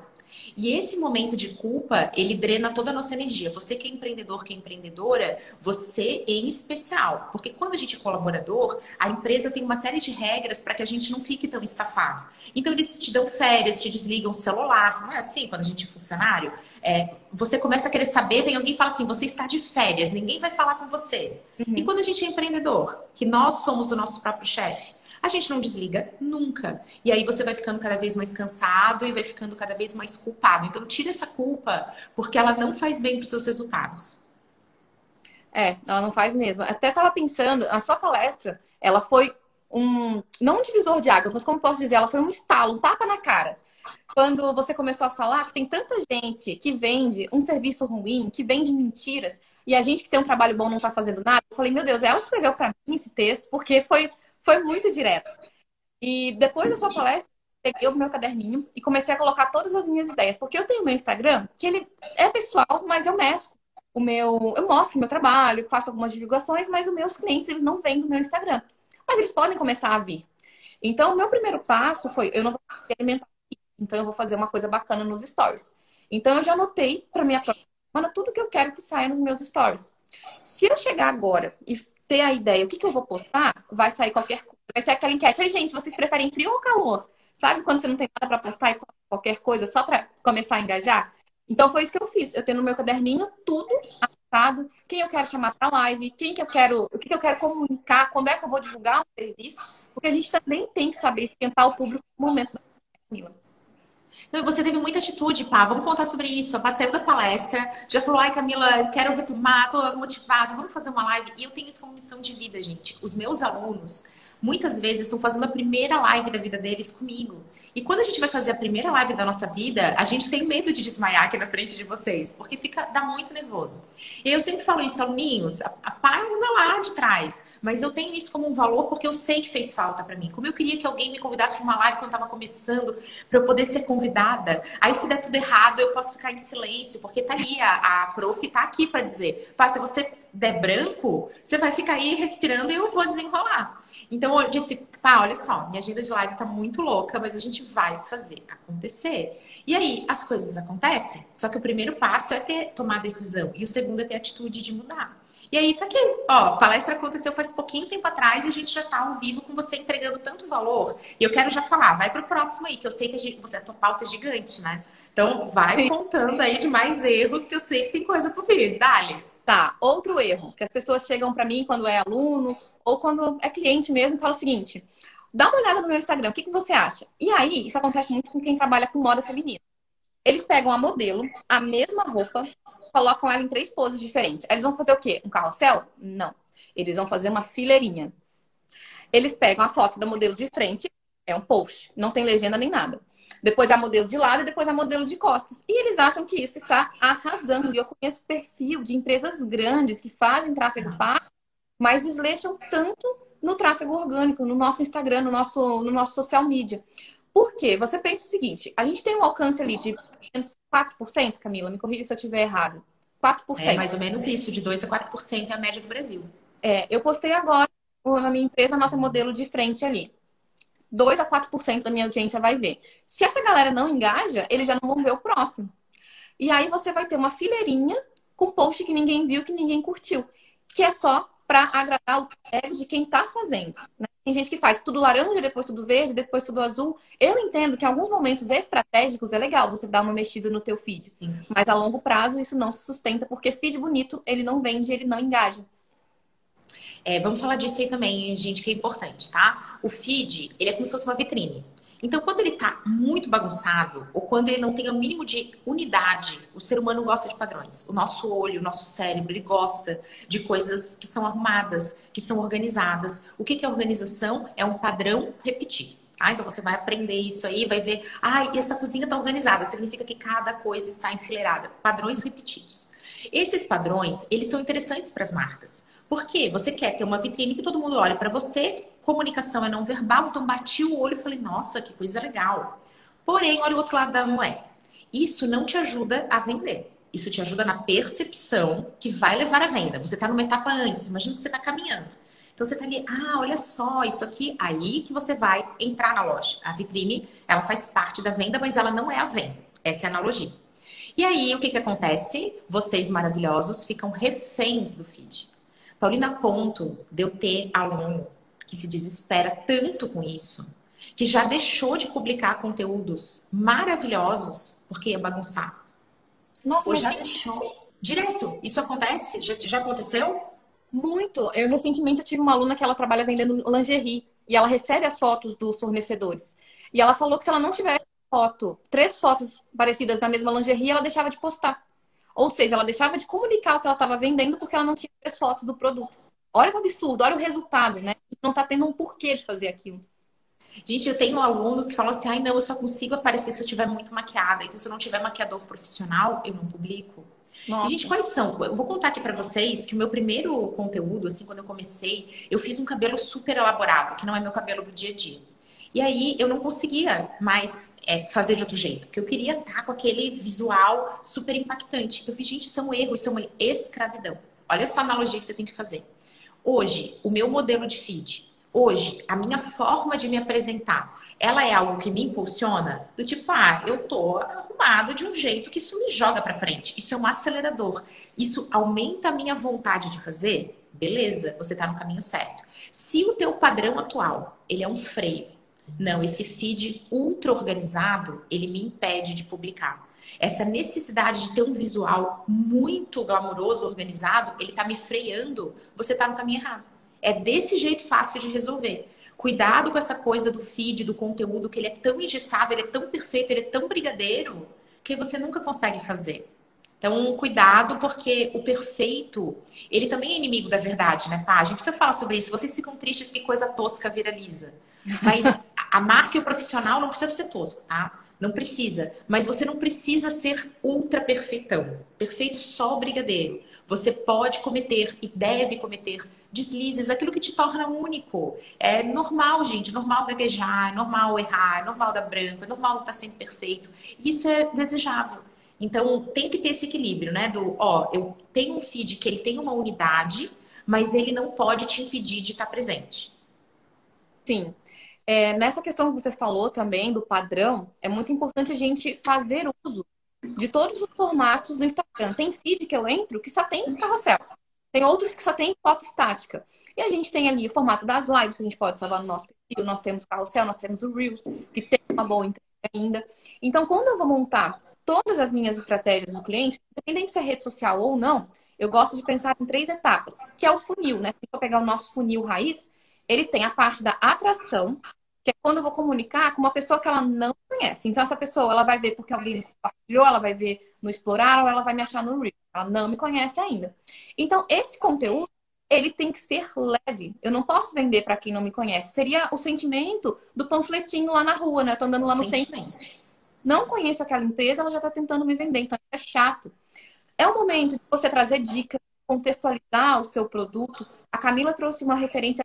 E esse momento de culpa, ele drena toda a nossa energia. Você que é empreendedor, que é empreendedora, você em especial. Porque quando a gente é colaborador, a empresa tem uma série de regras para que a gente não fique tão estafado. Então, eles te dão férias, te desligam o celular. Não é assim quando a gente é funcionário? É, você começa a querer saber, vem alguém e fala assim: você está de férias, ninguém vai falar com você. Uhum. E quando a gente é empreendedor, que nós somos o nosso próprio chefe, a gente não desliga nunca. E aí você vai ficando cada vez mais cansado e vai ficando cada vez mais culpado. Então, tira essa culpa, porque ela não faz bem para os seus resultados. É, ela não faz mesmo. Até estava pensando, a sua palestra, ela foi um, não um divisor de águas, mas como posso dizer, ela foi um estalo, um tapa na cara. Quando você começou a falar que tem tanta gente que vende um serviço ruim, que vende mentiras, e a gente que tem um trabalho bom não está fazendo nada, eu falei, meu Deus, ela escreveu para mim esse texto, porque foi foi muito direto. E depois da sua palestra, peguei o meu caderninho e comecei a colocar todas as minhas ideias. Porque eu tenho meu Instagram, que ele é pessoal, mas eu mesclo o meu. Eu mostro o meu trabalho, faço algumas divulgações, mas os meus clientes, eles não vêm do meu Instagram. Mas eles podem começar a vir. Então, o meu primeiro passo foi: eu não vou alimentar, então eu vou fazer uma coisa bacana nos stories. Então, eu já anotei para minha próxima semana tudo que eu quero que saia nos meus stories. Se eu chegar agora e ter a ideia, o que, que eu vou postar, vai sair qualquer coisa. Vai ser aquela enquete. Aí, gente, vocês preferem frio ou calor? Sabe quando você não tem nada para postar e qualquer coisa só para começar a engajar? Então foi isso que eu fiz. Eu tenho no meu caderninho tudo anotado, quem eu quero chamar para live, quem que eu quero, o que, que eu quero comunicar, quando é que eu vou divulgar o serviço, porque a gente também tem que saber esquentar o público no momento da Camila. Não, você teve muita atitude, pá. Vamos contar sobre isso. Pá saiu da palestra, já falou, ai, Camila, quero retomar, tô motivado, vamos fazer uma live. E eu tenho isso como missão de vida, gente. Os meus alunos, muitas vezes, estão fazendo a primeira live da vida deles comigo. E quando a gente vai fazer a primeira live da nossa vida, a gente tem medo de desmaiar aqui na frente de vocês, porque fica dá muito nervoso. E eu sempre falo isso, aluninhos, a, a paz não é lá de trás. Mas eu tenho isso como um valor porque eu sei que fez falta para mim. Como eu queria que alguém me convidasse para uma live quando estava começando, para eu poder ser convidada. Aí se der tudo errado, eu posso ficar em silêncio, porque tá ali a, a prof tá aqui para dizer, pá, se você der branco, você vai ficar aí respirando e eu vou desenrolar. Então eu disse, pá, olha só, minha agenda de live tá muito louca, mas a gente vai fazer acontecer. E aí as coisas acontecem, só que o primeiro passo é ter tomar a decisão e o segundo é ter atitude de mudar. E aí tá aqui, ó, a palestra aconteceu faz pouquinho tempo atrás e a gente já tá ao vivo com você entregando tanto valor. E eu quero já falar, vai pro próximo aí, que eu sei que a, gente, você, a tua pauta é gigante, né? Então vai contando aí de mais erros que eu sei que tem coisa por vir. Dali. Tá, outro erro, que as pessoas chegam para mim quando é aluno ou quando é cliente mesmo e falam o seguinte: dá uma olhada no meu Instagram, o que, que você acha? E aí, isso acontece muito com quem trabalha com moda feminina. Eles pegam a modelo, a mesma roupa, colocam ela em três poses diferentes. Eles vão fazer o quê? Um carrossel? Não. Eles vão fazer uma fileirinha. Eles pegam a foto da modelo de frente, é um post, não tem legenda nem nada. Depois a modelo de lado e depois a modelo de costas. E eles acham que isso está arrasando. E eu conheço perfil de empresas grandes que fazem tráfego pago, mas desleixam tanto no tráfego orgânico, no nosso Instagram, no nosso, no nosso social media. Por quê? Você pensa o seguinte: a gente tem um alcance ali de 4%, Camila, me corrija se eu estiver errado. 4%. É mais ou menos isso, de 2% a 4% é a média do Brasil. É, eu postei agora na minha empresa a nossa modelo de frente ali. 2 a 4% da minha audiência vai ver. Se essa galera não engaja, eles já não vão ver o próximo. E aí você vai ter uma fileirinha com post que ninguém viu, que ninguém curtiu, que é só para agradar o ego de quem está fazendo. Né? Tem gente que faz tudo laranja, depois tudo verde, depois tudo azul. Eu entendo que em alguns momentos estratégicos é legal você dar uma mexida no teu feed, mas a longo prazo isso não se sustenta porque feed bonito ele não vende, ele não engaja. É, vamos falar disso aí também, gente, que é importante, tá? O feed, ele é como se fosse uma vitrine. Então, quando ele tá muito bagunçado, ou quando ele não tem o mínimo de unidade, o ser humano gosta de padrões. O nosso olho, o nosso cérebro, ele gosta de coisas que são arrumadas, que são organizadas. O que é organização? É um padrão repetir. Ah, então você vai aprender isso aí, vai ver, ah, e essa cozinha está organizada, significa que cada coisa está enfileirada. Padrões repetidos. Esses padrões, eles são interessantes para as marcas. Por quê? Você quer ter uma vitrine que todo mundo olhe para você, comunicação é não verbal, então bati o olho e falei, nossa, que coisa legal. Porém, olha o outro lado da moeda. Isso não te ajuda a vender. Isso te ajuda na percepção que vai levar à venda. Você está numa etapa antes, imagina que você está caminhando. Então você está ali, ah, olha só, isso aqui, aí que você vai entrar na loja. A vitrine, ela faz parte da venda, mas ela não é a venda. Essa é a analogia. E aí, o que, que acontece? Vocês maravilhosos ficam reféns do feed. Paulina, ponto de eu ter aluno que se desespera tanto com isso, que já deixou de publicar conteúdos maravilhosos porque ia bagunçar. Nossa, Ou já deixou. Direto. Isso acontece? Já, já aconteceu? Muito. Eu recentemente eu tive uma aluna que ela trabalha vendendo lingerie e ela recebe as fotos dos fornecedores. E ela falou que se ela não tiver foto, três fotos parecidas na mesma lingerie, ela deixava de postar. Ou seja, ela deixava de comunicar o que ela estava vendendo porque ela não tinha as fotos do produto. Olha o absurdo, olha o resultado, né? Não está tendo um porquê de fazer aquilo. Gente, eu tenho alunos que falam assim: ai, não, eu só consigo aparecer se eu tiver muito maquiada. Então, se eu não tiver maquiador profissional, eu não publico. Nossa. Gente, quais são? Eu vou contar aqui para vocês que o meu primeiro conteúdo, assim, quando eu comecei, eu fiz um cabelo super elaborado, que não é meu cabelo do dia a dia. E aí eu não conseguia mais é, fazer de outro jeito, porque eu queria estar com aquele visual super impactante. Eu fiz, gente, isso é um erro, isso é uma escravidão. Olha só a analogia que você tem que fazer. Hoje, o meu modelo de feed, hoje, a minha forma de me apresentar, ela é algo que me impulsiona? Do tipo, ah, eu tô arrumada de um jeito que isso me joga para frente. Isso é um acelerador. Isso aumenta a minha vontade de fazer? Beleza, você tá no caminho certo. Se o teu padrão atual, ele é um freio, não, esse feed ultra organizado, ele me impede de publicar. Essa necessidade de ter um visual muito glamouroso, organizado, ele tá me freando, você tá no caminho errado. É desse jeito fácil de resolver. Cuidado com essa coisa do feed, do conteúdo, que ele é tão engessado, ele é tão perfeito, ele é tão brigadeiro, que você nunca consegue fazer. Então, cuidado, porque o perfeito, ele também é inimigo da verdade, né, pá? A gente precisa falar sobre isso. Vocês ficam tristes que coisa tosca viraliza. Mas a marca e o profissional não precisa ser tosco, tá? Não precisa. Mas você não precisa ser ultra perfeitão. Perfeito só o brigadeiro. Você pode cometer e deve cometer deslizes, aquilo que te torna único. É normal, gente, é normal gaguejar, é normal errar, é normal dar branco, é normal não estar sempre perfeito. Isso é desejável. Então, tem que ter esse equilíbrio, né? Do, ó, eu tenho um feed que ele tem uma unidade, mas ele não pode te impedir de estar presente. Sim. É, nessa questão que você falou também do padrão, é muito importante a gente fazer uso de todos os formatos no Instagram. Tem feed que eu entro que só tem carrossel. Tem outros que só tem foto estática. E a gente tem ali o formato das lives que a gente pode salvar no nosso perfil. Nós temos carrossel, nós temos o Reels, que tem uma boa entrega ainda. Então, quando eu vou montar todas as minhas estratégias do cliente, independente se é rede social ou não, eu gosto de pensar em três etapas, que é o funil, né? Se eu pegar o nosso funil raiz, ele tem a parte da atração, que é quando eu vou comunicar com uma pessoa que ela não conhece. Então, essa pessoa, ela vai ver porque alguém compartilhou, ela vai ver no Explorar ou ela vai me achar no Reel. Ela não me conhece ainda. Então, esse conteúdo, ele tem que ser leve. Eu não posso vender para quem não me conhece. Seria o sentimento do panfletinho lá na rua, né? Eu tô andando lá no centro. Não conheço aquela empresa, ela já está tentando me vender. Então, é chato. É o momento de você trazer dicas, contextualizar o seu produto. A Camila trouxe uma referência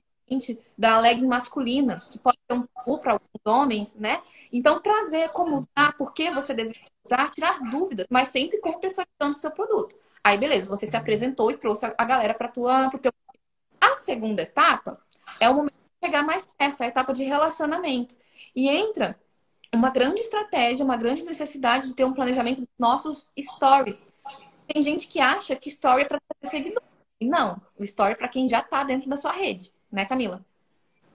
da legging masculina, que pode ser um tabu para alguns homens, né? Então, trazer como usar, por que você deve usar, tirar dúvidas, mas sempre contextualizando o seu produto. Aí, beleza, você se apresentou e trouxe a galera para o teu. A segunda etapa é o momento de chegar mais perto, a etapa de relacionamento. E entra uma grande estratégia, uma grande necessidade de ter um planejamento dos nossos stories. Tem gente que acha que story é para ter seguidor. Não, o story é para quem já está dentro da sua rede né, Camila?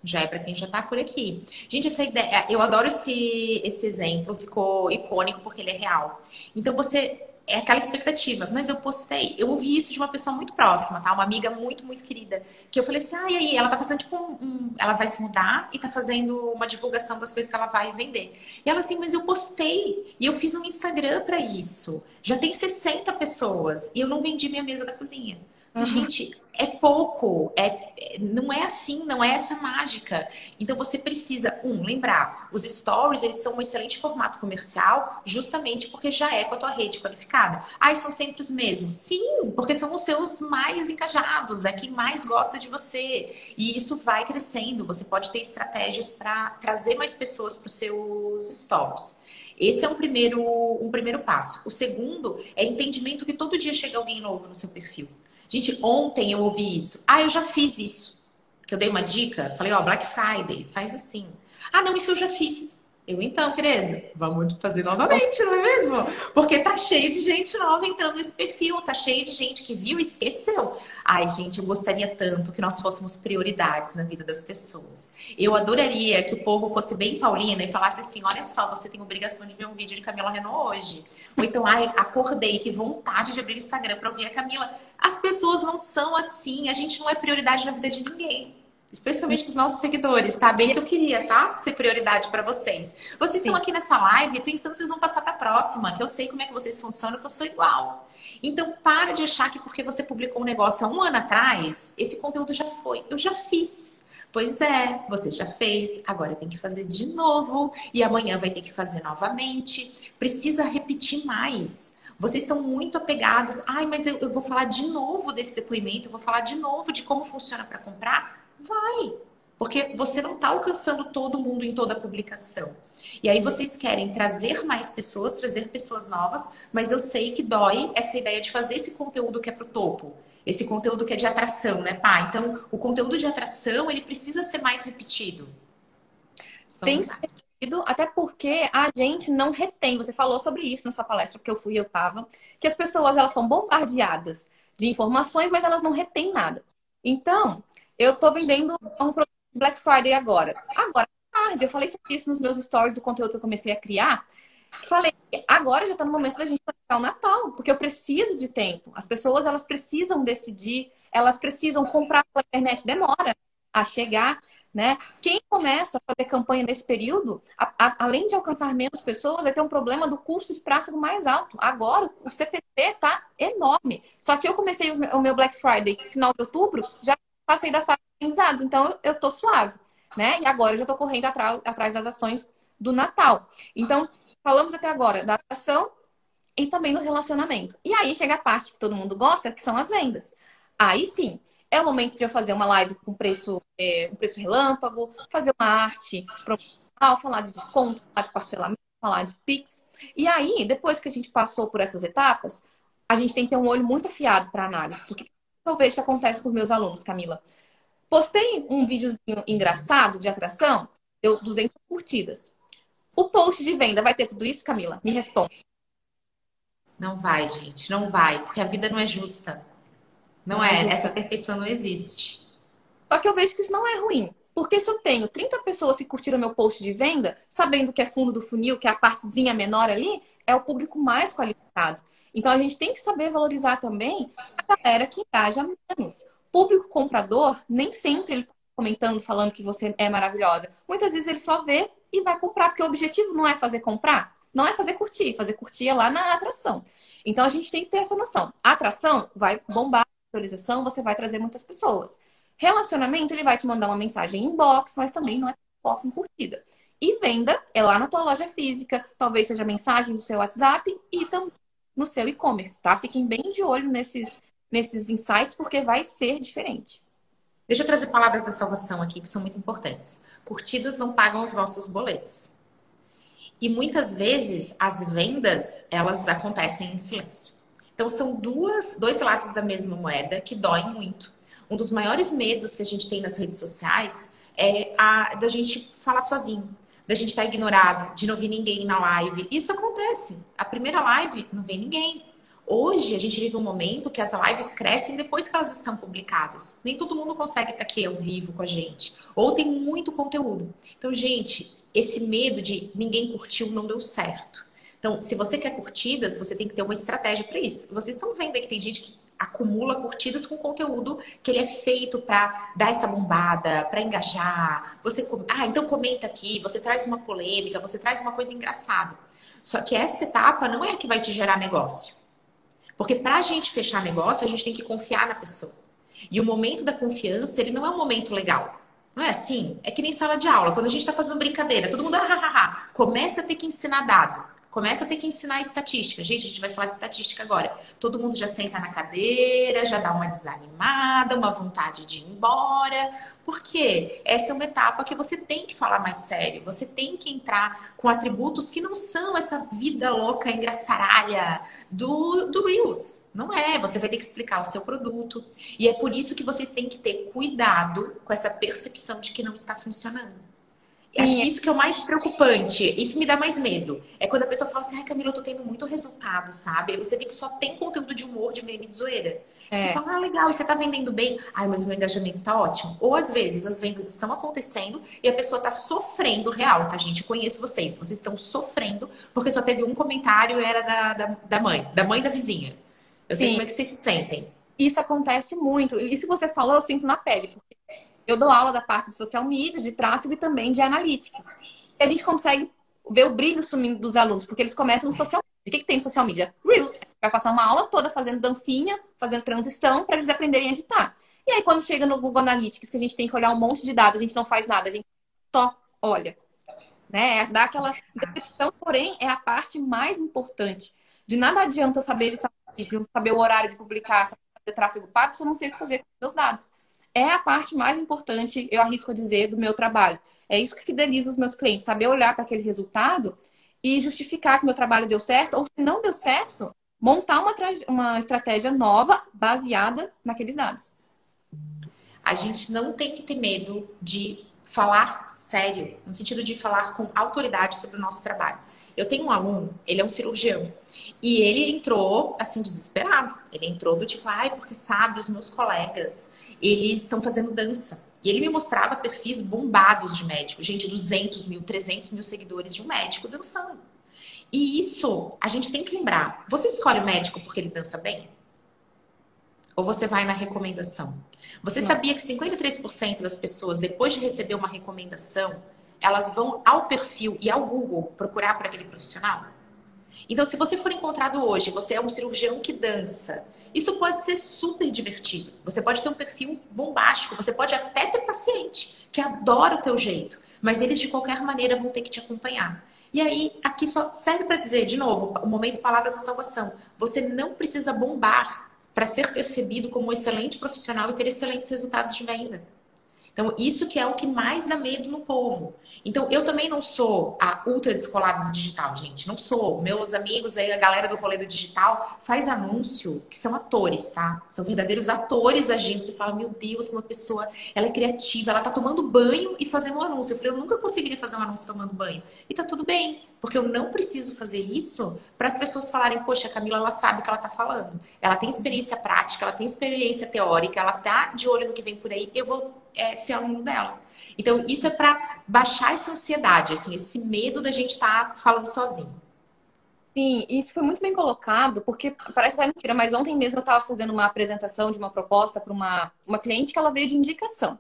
Já é para quem já está por aqui. Gente, essa ideia, eu adoro esse, esse exemplo, ficou icônico porque ele é real. Então você é aquela expectativa, mas eu postei, eu ouvi isso de uma pessoa muito próxima, tá? Uma amiga muito, muito querida, que eu falei assim: "Ah, e aí, ela tá fazendo tipo um, um, ela vai se mudar e tá fazendo uma divulgação das coisas que ela vai vender". E ela assim: "Mas eu postei e eu fiz um Instagram para isso. Já tem 60 pessoas e eu não vendi minha mesa da cozinha". Uhum. Gente, é pouco, é, não é assim, não é essa mágica. Então você precisa, um, lembrar, os stories eles são um excelente formato comercial, justamente porque já é com a tua rede qualificada. Ah, são sempre os mesmos? Sim, porque são os seus mais engajados, é quem mais gosta de você. E isso vai crescendo. Você pode ter estratégias para trazer mais pessoas para os seus stories. Esse é um primeiro, um primeiro passo. O segundo é entendimento que todo dia chega alguém novo no seu perfil. Gente, ontem eu ouvi isso. Ah, eu já fiz isso. Que eu dei uma dica, falei, ó, Black Friday, faz assim. Ah, não, isso eu já fiz. Eu então, querido, vamos fazer novamente, não é mesmo? Porque tá cheio de gente nova entrando nesse perfil, tá cheio de gente que viu e esqueceu. Ai, gente, eu gostaria tanto que nós fôssemos prioridades na vida das pessoas. Eu adoraria que o povo fosse bem paulina e falasse assim: olha só, você tem obrigação de ver um vídeo de Camila Renault hoje. Ou então, ai, acordei, que vontade de abrir o Instagram para ouvir a Camila. As pessoas não são assim, a gente não é prioridade na vida de ninguém especialmente dos nossos seguidores, tá? Bem que eu queria, tá? Ser prioridade para vocês. Vocês Sim. estão aqui nessa live pensando que vocês vão passar para a próxima, que eu sei como é que vocês funcionam, que eu sou igual. Então, para de achar que porque você publicou um negócio há um ano atrás, esse conteúdo já foi. Eu já fiz. Pois é, você já fez, agora tem que fazer de novo e amanhã vai ter que fazer novamente. Precisa repetir mais. Vocês estão muito apegados. Ai, mas eu, eu vou falar de novo desse depoimento, eu vou falar de novo de como funciona para comprar. Vai. Porque você não está alcançando todo mundo em toda a publicação. E aí vocês querem trazer mais pessoas, trazer pessoas novas, mas eu sei que dói essa ideia de fazer esse conteúdo que é pro topo. Esse conteúdo que é de atração, né, pá? Então, o conteúdo de atração, ele precisa ser mais repetido. Então, Tem que ser repetido, até porque a gente não retém. Você falou sobre isso na sua palestra, porque eu fui e eu tava. Que as pessoas, elas são bombardeadas de informações, mas elas não retêm nada. Então, eu tô vendendo um produto Black Friday agora. Agora, tarde, eu falei sobre isso nos meus stories do conteúdo que eu comecei a criar. Falei, agora já está no momento da gente planejar o Natal, porque eu preciso de tempo. As pessoas, elas precisam decidir, elas precisam comprar pela internet, demora a chegar, né? Quem começa a fazer campanha nesse período, a, a, além de alcançar menos pessoas, vai ter um problema do custo de tráfego mais alto. Agora, o CTT tá enorme. Só que eu comecei o meu Black Friday final de outubro, já passei da fase de aprendizado, então eu tô suave, né? E agora eu já tô correndo atrás, atrás das ações do Natal. Então, falamos até agora da atração e também do relacionamento. E aí chega a parte que todo mundo gosta, que são as vendas. Aí sim, é o momento de eu fazer uma live com preço, é, um preço relâmpago, fazer uma arte profissional, falar de desconto, falar de parcelamento, falar de Pix. E aí, depois que a gente passou por essas etapas, a gente tem que ter um olho muito afiado para análise. Porque eu vejo que acontece com os meus alunos, Camila. Postei um videozinho engraçado de atração, deu 200 curtidas. O post de venda vai ter tudo isso, Camila? Me responde. Não vai, gente, não vai, porque a vida não é justa. Não, não é, é essa perfeição não existe. Só que eu vejo que isso não é ruim. Porque se eu tenho 30 pessoas que curtiram meu post de venda, sabendo que é fundo do funil, que é a partezinha menor ali, é o público mais qualificado. Então a gente tem que saber valorizar também a galera que engaja menos. Público comprador, nem sempre ele tá comentando, falando que você é maravilhosa. Muitas vezes ele só vê e vai comprar, porque o objetivo não é fazer comprar, não é fazer curtir, fazer curtir é lá na atração. Então a gente tem que ter essa noção. A atração vai bombar a você vai trazer muitas pessoas. Relacionamento, ele vai te mandar uma mensagem inbox, mas também não é foco em curtida. E venda é lá na tua loja física, talvez seja mensagem do seu WhatsApp e também no seu e-commerce, tá? Fiquem bem de olho nesses, nesses insights, porque vai ser diferente. Deixa eu trazer palavras da salvação aqui que são muito importantes. Curtidas não pagam os nossos boletos. E muitas vezes as vendas, elas acontecem em silêncio. Então são duas, dois lados da mesma moeda que doem muito. Um dos maiores medos que a gente tem nas redes sociais é a da gente falar sozinho, da gente estar tá ignorado, de não ver ninguém na live. Isso acontece. A primeira live não vem ninguém. Hoje a gente vive um momento que as lives crescem depois que elas estão publicadas. Nem todo mundo consegue estar aqui ao vivo com a gente. Ou tem muito conteúdo. Então, gente, esse medo de ninguém curtiu não deu certo. Então, se você quer curtidas, você tem que ter uma estratégia para isso. Vocês estão vendo aí que tem gente que acumula curtidas com conteúdo que ele é feito para dar essa bombada, para engajar. Você, ah, então comenta aqui, você traz uma polêmica, você traz uma coisa engraçada. Só que essa etapa não é a que vai te gerar negócio. Porque para a gente fechar negócio, a gente tem que confiar na pessoa. E o momento da confiança, ele não é um momento legal. Não é assim? É que nem sala de aula. Quando a gente está fazendo brincadeira, todo mundo, ah, ah, ah, começa a ter que ensinar dado começa a ter que ensinar estatística. Gente, a gente vai falar de estatística agora. Todo mundo já senta na cadeira, já dá uma desanimada, uma vontade de ir embora. Por quê? Essa é uma etapa que você tem que falar mais sério. Você tem que entrar com atributos que não são essa vida louca, engraçaralha do, do Reels. Não é. Você vai ter que explicar o seu produto. E é por isso que vocês têm que ter cuidado com essa percepção de que não está funcionando. Acho que isso que é o mais preocupante. Isso me dá mais medo. É quando a pessoa fala assim, ai Camila, eu tô tendo muito resultado, sabe? Aí você vê que só tem conteúdo de humor, de meme, de zoeira. É. Você fala, ah, legal, e você tá vendendo bem. Ai, mas o meu engajamento tá ótimo. Ou às vezes as vendas estão acontecendo e a pessoa tá sofrendo real, tá, gente? Conheço vocês. Vocês estão sofrendo porque só teve um comentário e era da, da, da mãe, da mãe da vizinha. Eu sei Sim. como é que vocês se sentem. Isso acontece muito. E se você falou, eu sinto na pele. Eu dou aula da parte de social media, de tráfego e também de analytics. E a gente consegue ver o brilho sumindo dos alunos, porque eles começam no social media. O que, que tem no social media? Reels. Vai passar uma aula toda fazendo dancinha, fazendo transição para eles aprenderem a editar. E aí, quando chega no Google Analytics, que a gente tem que olhar um monte de dados, a gente não faz nada, a gente só olha. Né? É dá aquela decepção, porém, é a parte mais importante. De nada adianta eu saber editar saber o horário de publicar, saber tráfego pago, se eu não sei o que fazer com os meus dados é a parte mais importante, eu arrisco a dizer, do meu trabalho. É isso que fideliza os meus clientes, saber olhar para aquele resultado e justificar que meu trabalho deu certo, ou se não deu certo, montar uma, uma estratégia nova baseada naqueles dados. A gente não tem que ter medo de falar sério, no sentido de falar com autoridade sobre o nosso trabalho. Eu tenho um aluno, ele é um cirurgião, e ele entrou assim desesperado. Ele entrou do tipo, ai, porque sabe, os meus colegas eles estão fazendo dança. E ele me mostrava perfis bombados de médico. Gente, 200 mil, 300 mil seguidores de um médico dançando. E isso, a gente tem que lembrar. Você escolhe o médico porque ele dança bem? Ou você vai na recomendação? Você Não. sabia que 53% das pessoas, depois de receber uma recomendação, elas vão ao perfil e ao Google procurar por aquele profissional? Então, se você for encontrado hoje, você é um cirurgião que dança isso pode ser super divertido. Você pode ter um perfil bombástico, você pode até ter paciente que adora o teu jeito, mas eles de qualquer maneira vão ter que te acompanhar. E aí, aqui só serve para dizer, de novo, o momento palavras da salvação. Você não precisa bombar para ser percebido como um excelente profissional e ter excelentes resultados de venda. Então, isso que é o que mais dá medo no povo. Então, eu também não sou a ultra descolada do digital, gente. Não sou. Meus amigos aí, a galera do rolê do digital, faz anúncio que são atores, tá? São verdadeiros atores agentes. Você fala, meu Deus, como uma pessoa, ela é criativa, ela tá tomando banho e fazendo um anúncio. Eu falei, eu nunca conseguiria fazer um anúncio tomando banho. E tá tudo bem. Porque eu não preciso fazer isso para as pessoas falarem, poxa, a Camila, ela sabe o que ela está falando. Ela tem experiência prática, ela tem experiência teórica, ela tá de olho no que vem por aí, eu vou é, ser aluno dela. Então, isso é para baixar essa ansiedade, assim, esse medo da gente estar tá falando sozinho. Sim, isso foi muito bem colocado, porque parece que é mentira, mas ontem mesmo eu estava fazendo uma apresentação de uma proposta para uma, uma cliente que ela veio de indicação.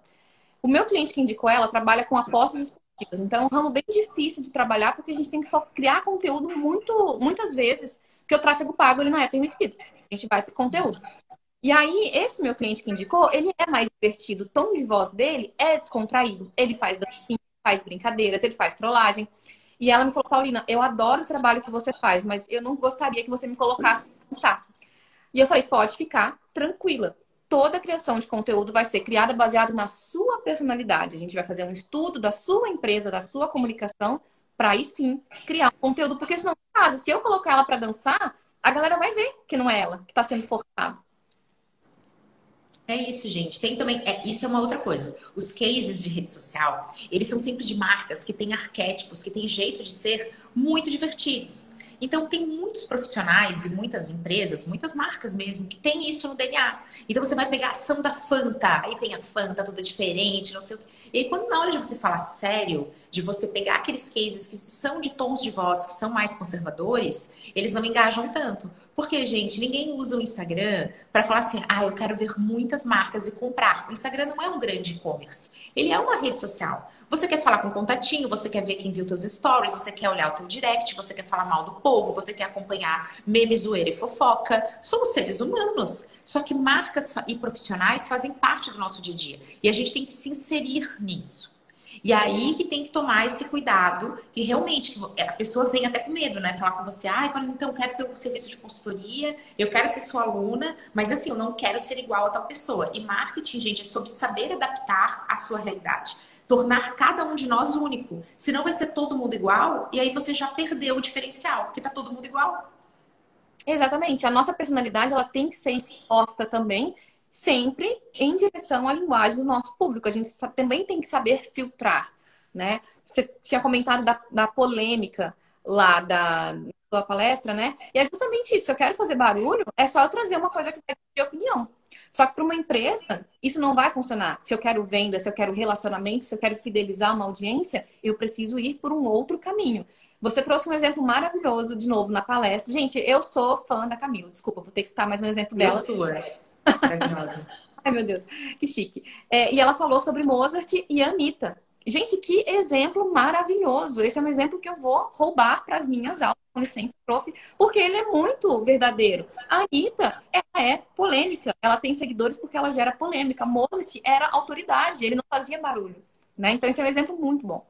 O meu cliente que indicou ela trabalha com apostas então, é um ramo bem difícil de trabalhar porque a gente tem que criar conteúdo muito, muitas vezes, porque o tráfego pago ele não é permitido. A gente vai para conteúdo. E aí, esse meu cliente que indicou, ele é mais divertido. O tom de voz dele é descontraído. Ele faz dancinha, faz brincadeiras, ele faz trollagem. E ela me falou, Paulina, eu adoro o trabalho que você faz, mas eu não gostaria que você me colocasse para pensar. E eu falei, pode ficar tranquila toda criação de conteúdo vai ser criada baseada na sua personalidade. A gente vai fazer um estudo da sua empresa, da sua comunicação, para aí sim criar um conteúdo. Porque senão, caso, se eu colocar ela para dançar, a galera vai ver que não é ela que está sendo forçada. É isso, gente. Tem também, é, isso é uma outra coisa. Os cases de rede social, eles são sempre de marcas que têm arquétipos, que têm jeito de ser muito divertidos. Então, tem muitos profissionais e muitas empresas, muitas marcas mesmo, que tem isso no DNA. Então, você vai pegar a ação da Fanta, aí vem a Fanta toda diferente, não sei o quê. E aí, quando na hora de você falar sério, de você pegar aqueles cases que são de tons de voz que são mais conservadores, eles não engajam tanto. Porque, gente, ninguém usa o Instagram para falar assim, ah, eu quero ver muitas marcas e comprar. O Instagram não é um grande e-commerce. Ele é uma rede social. Você quer falar com um contatinho, você quer ver quem viu teus stories, você quer olhar o teu direct, você quer falar mal do povo, você quer acompanhar meme, zoeira e fofoca. Somos seres humanos. Só que marcas e profissionais fazem parte do nosso dia a dia. E a gente tem que se inserir nisso. E aí que tem que tomar esse cuidado, que realmente a pessoa vem até com medo, né? Falar com você, ah, então eu quero ter um serviço de consultoria, eu quero ser sua aluna, mas assim, eu não quero ser igual a tal pessoa. E marketing, gente, é sobre saber adaptar a sua realidade tornar cada um de nós único. Senão vai ser todo mundo igual e aí você já perdeu o diferencial, porque tá todo mundo igual. Exatamente. A nossa personalidade ela tem que ser exposta também, sempre em direção à linguagem do nosso público. A gente também tem que saber filtrar, né? Você tinha comentado da, da polêmica lá da sua palestra, né? E é justamente isso. Eu quero fazer barulho, é só eu trazer uma coisa que vai de opinião. Só que para uma empresa, isso não vai funcionar. Se eu quero venda, se eu quero relacionamento, se eu quero fidelizar uma audiência, eu preciso ir por um outro caminho. Você trouxe um exemplo maravilhoso de novo na palestra. Gente, eu sou fã da Camila. Desculpa, vou ter que citar mais um exemplo dela. Eu sou. Maravilhosa. Ai, meu Deus, que chique. É, e ela falou sobre Mozart e Anitta. Gente, que exemplo maravilhoso. Esse é um exemplo que eu vou roubar para as minhas aulas, com licença, prof, porque ele é muito verdadeiro. A Anitta, ela é polêmica. Ela tem seguidores porque ela gera polêmica. Mozart era autoridade, ele não fazia barulho. Né? Então, esse é um exemplo muito bom.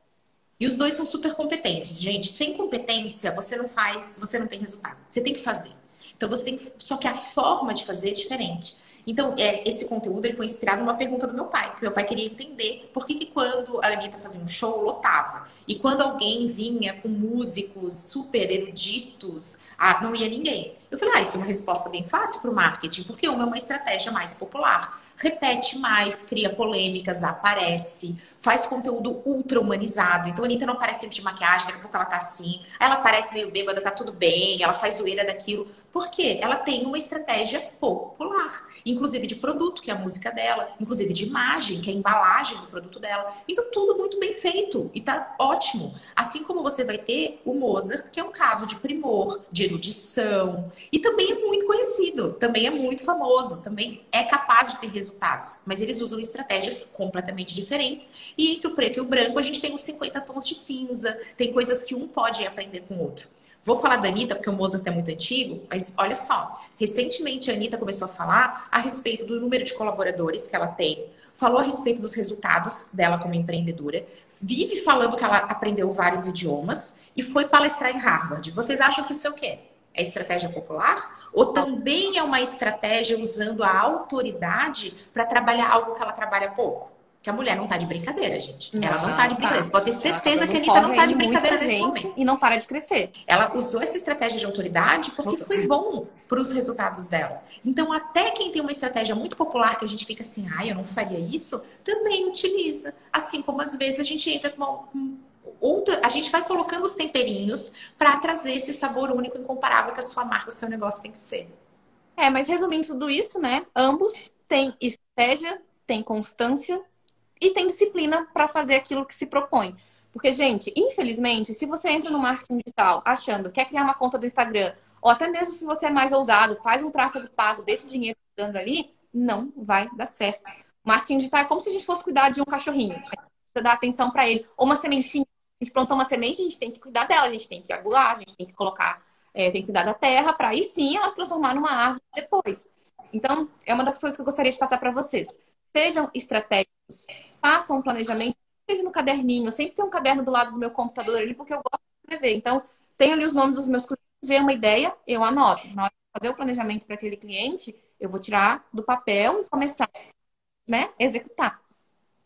E os dois são super competentes, gente. Sem competência, você não faz, você não tem resultado. Você tem que fazer. Então, você tem que. Só que a forma de fazer é diferente. Então, é, esse conteúdo ele foi inspirado numa pergunta do meu pai, que meu pai queria entender por que, que quando a Anitta fazia um show, lotava. E quando alguém vinha com músicos super eruditos, ah, não ia ninguém. Eu falei, ah, isso é uma resposta bem fácil para o marketing, porque uma é uma estratégia mais popular. Repete mais, cria polêmicas, aparece, faz conteúdo ultra humanizado. Então a Anitta não aparece sempre de maquiagem, daqui a pouco ela tá assim. Ela parece meio bêbada, tá tudo bem, ela faz zoeira daquilo. Porque ela tem uma estratégia popular, inclusive de produto, que é a música dela, inclusive de imagem, que é a embalagem do produto dela. Então, tudo muito bem feito e tá ótimo. Assim como você vai ter o Mozart, que é um caso de primor, de erudição, e também é muito conhecido, também é muito famoso, também é capaz de ter resultados, mas eles usam estratégias completamente diferentes. E entre o preto e o branco, a gente tem uns 50 tons de cinza, tem coisas que um pode aprender com o outro. Vou falar da Anitta, porque o Mozart é muito antigo, mas olha só. Recentemente a Anitta começou a falar a respeito do número de colaboradores que ela tem, falou a respeito dos resultados dela como empreendedora, vive falando que ela aprendeu vários idiomas e foi palestrar em Harvard. Vocês acham que isso é o quê? É estratégia popular? Ou também é uma estratégia usando a autoridade para trabalhar algo que ela trabalha pouco? Que a mulher não tá de brincadeira, gente. Não, ela não tá de brincadeira. Tá. Você pode ter certeza tá que a Anitta não tá de brincadeira nesse momento. E não para de crescer. Ela usou essa estratégia de autoridade porque foi bom para os resultados dela. Então, até quem tem uma estratégia muito popular que a gente fica assim, ai, eu não faria isso, também utiliza. Assim como às vezes a gente entra com uma, outra, a gente vai colocando os temperinhos para trazer esse sabor único e incomparável que a sua marca, o seu negócio tem que ser. É, mas resumindo tudo isso, né? Ambos têm estratégia, têm constância e tem disciplina para fazer aquilo que se propõe. Porque, gente, infelizmente, se você entra no marketing digital achando que quer criar uma conta do Instagram, ou até mesmo se você é mais ousado, faz um tráfego pago, deixa o dinheiro dando ali, não vai dar certo. Marketing digital é como se a gente fosse cuidar de um cachorrinho. A gente precisa dar atenção para ele. Ou uma sementinha. A gente plantou uma semente, a gente tem que cuidar dela, a gente tem que agular, a gente tem que colocar, é, tem que cuidar da terra, para aí sim ela se transformar numa árvore depois. Então, é uma das coisas que eu gostaria de passar para vocês. Sejam estratégicos, façam um planejamento, seja no caderninho. sempre tem um caderno do lado do meu computador ali, porque eu gosto de escrever. Então, tenho ali os nomes dos meus clientes, vê uma ideia, eu anoto. Na hora de fazer o planejamento para aquele cliente, eu vou tirar do papel e começar, né, executar.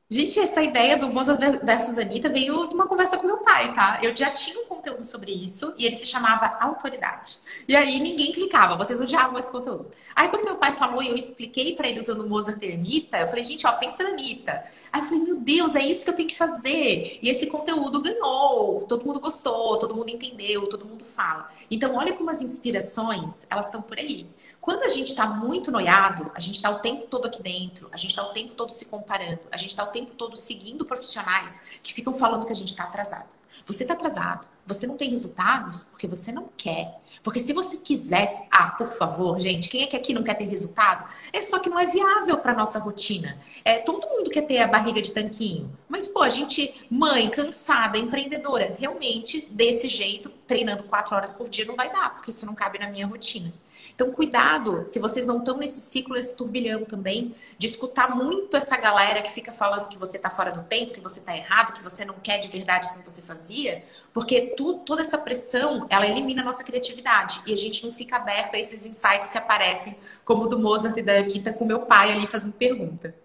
Gente, essa ideia do Moza versus Anitta veio de uma conversa com meu pai, tá? Eu já tinha um conteúdo sobre isso e ele se chamava Autoridade. E aí ninguém clicava, vocês odiavam esse conteúdo. Aí quando meu pai falou e eu expliquei para ele usando Mozart e Anitta, eu falei, gente, ó, pensa na Anitta. Aí eu falei, meu Deus, é isso que eu tenho que fazer. E esse conteúdo ganhou, todo mundo gostou, todo mundo entendeu, todo mundo fala. Então, olha como as inspirações, elas estão por aí. Quando a gente está muito noiado, a gente está o tempo todo aqui dentro, a gente está o tempo todo se comparando, a gente está o tempo todo seguindo profissionais que ficam falando que a gente está atrasado. Você está atrasado, você não tem resultados porque você não quer. Porque se você quisesse, ah, por favor, gente, quem é que aqui não quer ter resultado? É só que não é viável para nossa rotina. É, todo mundo quer ter a barriga de tanquinho, mas pô, a gente, mãe, cansada, empreendedora, realmente desse jeito, treinando quatro horas por dia não vai dar, porque isso não cabe na minha rotina. Então, cuidado, se vocês não estão nesse ciclo, nesse turbilhão também, de escutar muito essa galera que fica falando que você está fora do tempo, que você está errado, que você não quer de verdade assim que você fazia, porque tu, toda essa pressão, ela elimina a nossa criatividade e a gente não fica aberto a esses insights que aparecem, como o do Mozart e da Anitta, com meu pai ali fazendo pergunta.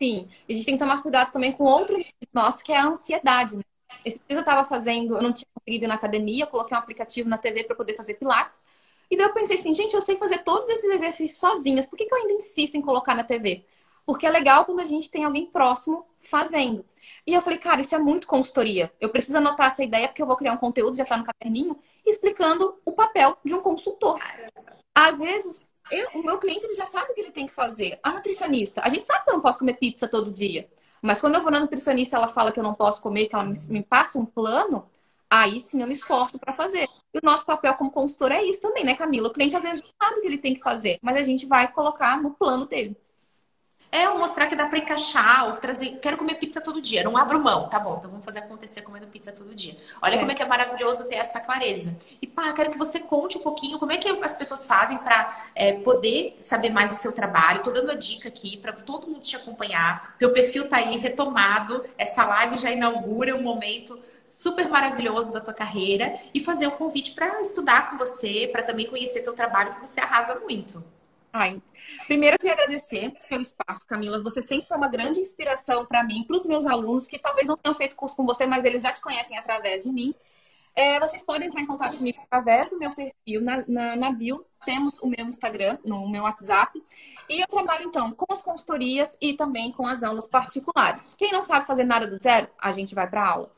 Sim, a gente tem que tomar cuidado também com outro nosso, que é a ansiedade, né? Esse dia eu estava fazendo, eu não tinha conseguido ir na academia, coloquei um aplicativo na TV para poder fazer pilates. E daí eu pensei assim, gente, eu sei fazer todos esses exercícios sozinhas, por que, que eu ainda insisto em colocar na TV? Porque é legal quando a gente tem alguém próximo fazendo. E eu falei, cara, isso é muito consultoria. Eu preciso anotar essa ideia porque eu vou criar um conteúdo, já tá no caderninho, explicando o papel de um consultor. Às vezes, eu, o meu cliente ele já sabe o que ele tem que fazer. A nutricionista, a gente sabe que eu não posso comer pizza todo dia. Mas quando eu vou na nutricionista, ela fala que eu não posso comer, que ela me, me passa um plano, aí sim eu me esforço para fazer. E o nosso papel como consultor é isso também, né, Camila? O cliente às vezes não sabe o que ele tem que fazer, mas a gente vai colocar no plano dele. É, mostrar que dá para encaixar, ou trazer. Quero comer pizza todo dia, não abro mão. Tá bom, então vamos fazer acontecer comendo pizza todo dia. Olha é. como é que é maravilhoso ter essa clareza. E pá, quero que você conte um pouquinho como é que as pessoas fazem para é, poder saber mais do seu trabalho. Tô dando a dica aqui para todo mundo te acompanhar. Teu perfil tá aí retomado. Essa live já inaugura um momento super maravilhoso da tua carreira e fazer um convite para estudar com você, para também conhecer teu trabalho, que você arrasa muito. Ai, primeiro eu queria agradecer pelo espaço, Camila. Você sempre foi uma grande inspiração para mim, para os meus alunos, que talvez não tenham feito curso com você, mas eles já te conhecem através de mim. É, vocês podem entrar em contato comigo através do meu perfil na, na, na, bio. Temos o meu Instagram, no meu WhatsApp. E eu trabalho, então, com as consultorias e também com as aulas particulares. Quem não sabe fazer nada do zero, a gente vai para aula.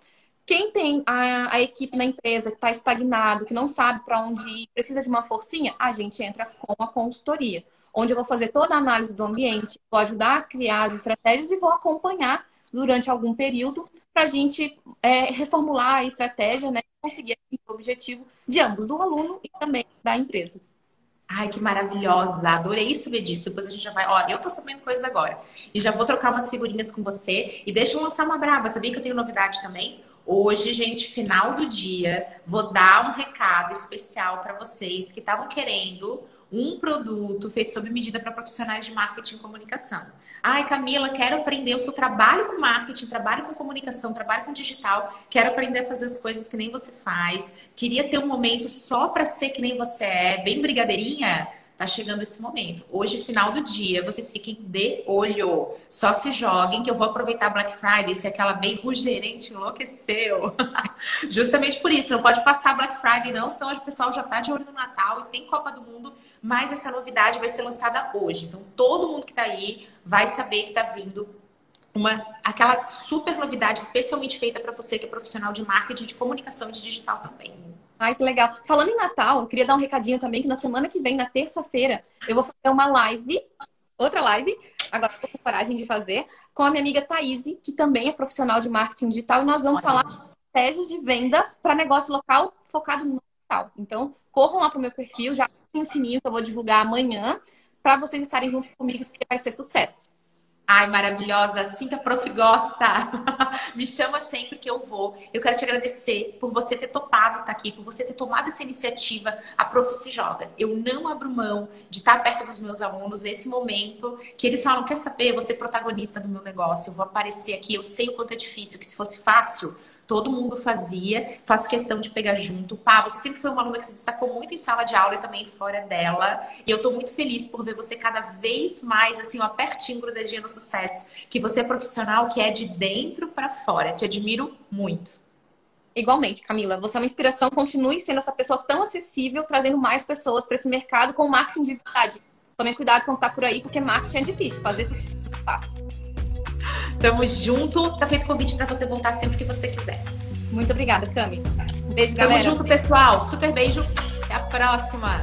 Quem tem a, a equipe na empresa que está estagnado, que não sabe para onde ir, precisa de uma forcinha, a gente entra com a consultoria, onde eu vou fazer toda a análise do ambiente, vou ajudar a criar as estratégias e vou acompanhar durante algum período para a gente é, reformular a estratégia né, conseguir o objetivo de ambos, do aluno e também da empresa. Ai, que maravilhosa! Adorei saber disso. Depois a gente já vai. Ó, eu tô sabendo coisas agora. E já vou trocar umas figurinhas com você. E deixa eu lançar uma braba. Sabia que eu tenho novidade também? Hoje, gente, final do dia, vou dar um recado especial para vocês que estavam querendo um produto feito sob medida para profissionais de marketing e comunicação. Ai, Camila, quero aprender. Eu sou trabalho com marketing, trabalho com comunicação, trabalho com digital. Quero aprender a fazer as coisas que nem você faz. Queria ter um momento só para ser que nem você é, bem brigadeirinha. Tá chegando esse momento. Hoje, final do dia, vocês fiquem de olho. Só se joguem que eu vou aproveitar Black Friday. Se aquela bem gerente enlouqueceu. Justamente por isso, não pode passar Black Friday, não, senão o pessoal já tá de olho no Natal e tem Copa do Mundo. Mas essa novidade vai ser lançada hoje. Então, todo mundo que tá aí vai saber que tá vindo uma aquela super novidade especialmente feita para você que é profissional de marketing, de comunicação e de digital também. Ai, que legal. Falando em Natal, eu queria dar um recadinho também que na semana que vem, na terça-feira, eu vou fazer uma live, outra live, agora estou com coragem de fazer, com a minha amiga Thaís, que também é profissional de marketing digital, e nós vamos Olha. falar estratégias de venda para negócio local focado no digital. Então, corram lá para o meu perfil, já tem o sininho que eu vou divulgar amanhã, para vocês estarem juntos comigo, porque vai ser sucesso. Ai, maravilhosa, assim que a prof gosta. Me chama sempre que eu vou. Eu quero te agradecer por você ter topado estar aqui, por você ter tomado essa iniciativa. A prof se joga. Eu não abro mão de estar perto dos meus alunos nesse momento que eles falam: quer saber, você é protagonista do meu negócio, eu vou aparecer aqui. Eu sei o quanto é difícil, que se fosse fácil, todo mundo fazia, faço questão de pegar junto. Pá, você sempre foi uma aluna que se destacou muito em sala de aula e também fora dela. E eu tô muito feliz por ver você cada vez mais, assim, ó, pertinho, grudadinha no sucesso. Que você é profissional que é de dentro para fora. Te admiro muito. Igualmente, Camila, você é uma inspiração. Continue sendo essa pessoa tão acessível, trazendo mais pessoas para esse mercado com marketing de verdade. Tome cuidado com o que tá por aí, porque marketing é difícil. Fazer isso é fácil. Tamo junto. Tá feito convite para você voltar sempre que você quiser. Muito obrigada, Cami. Beijo, galera. Tamo junto, pessoal. Super beijo. Até a próxima.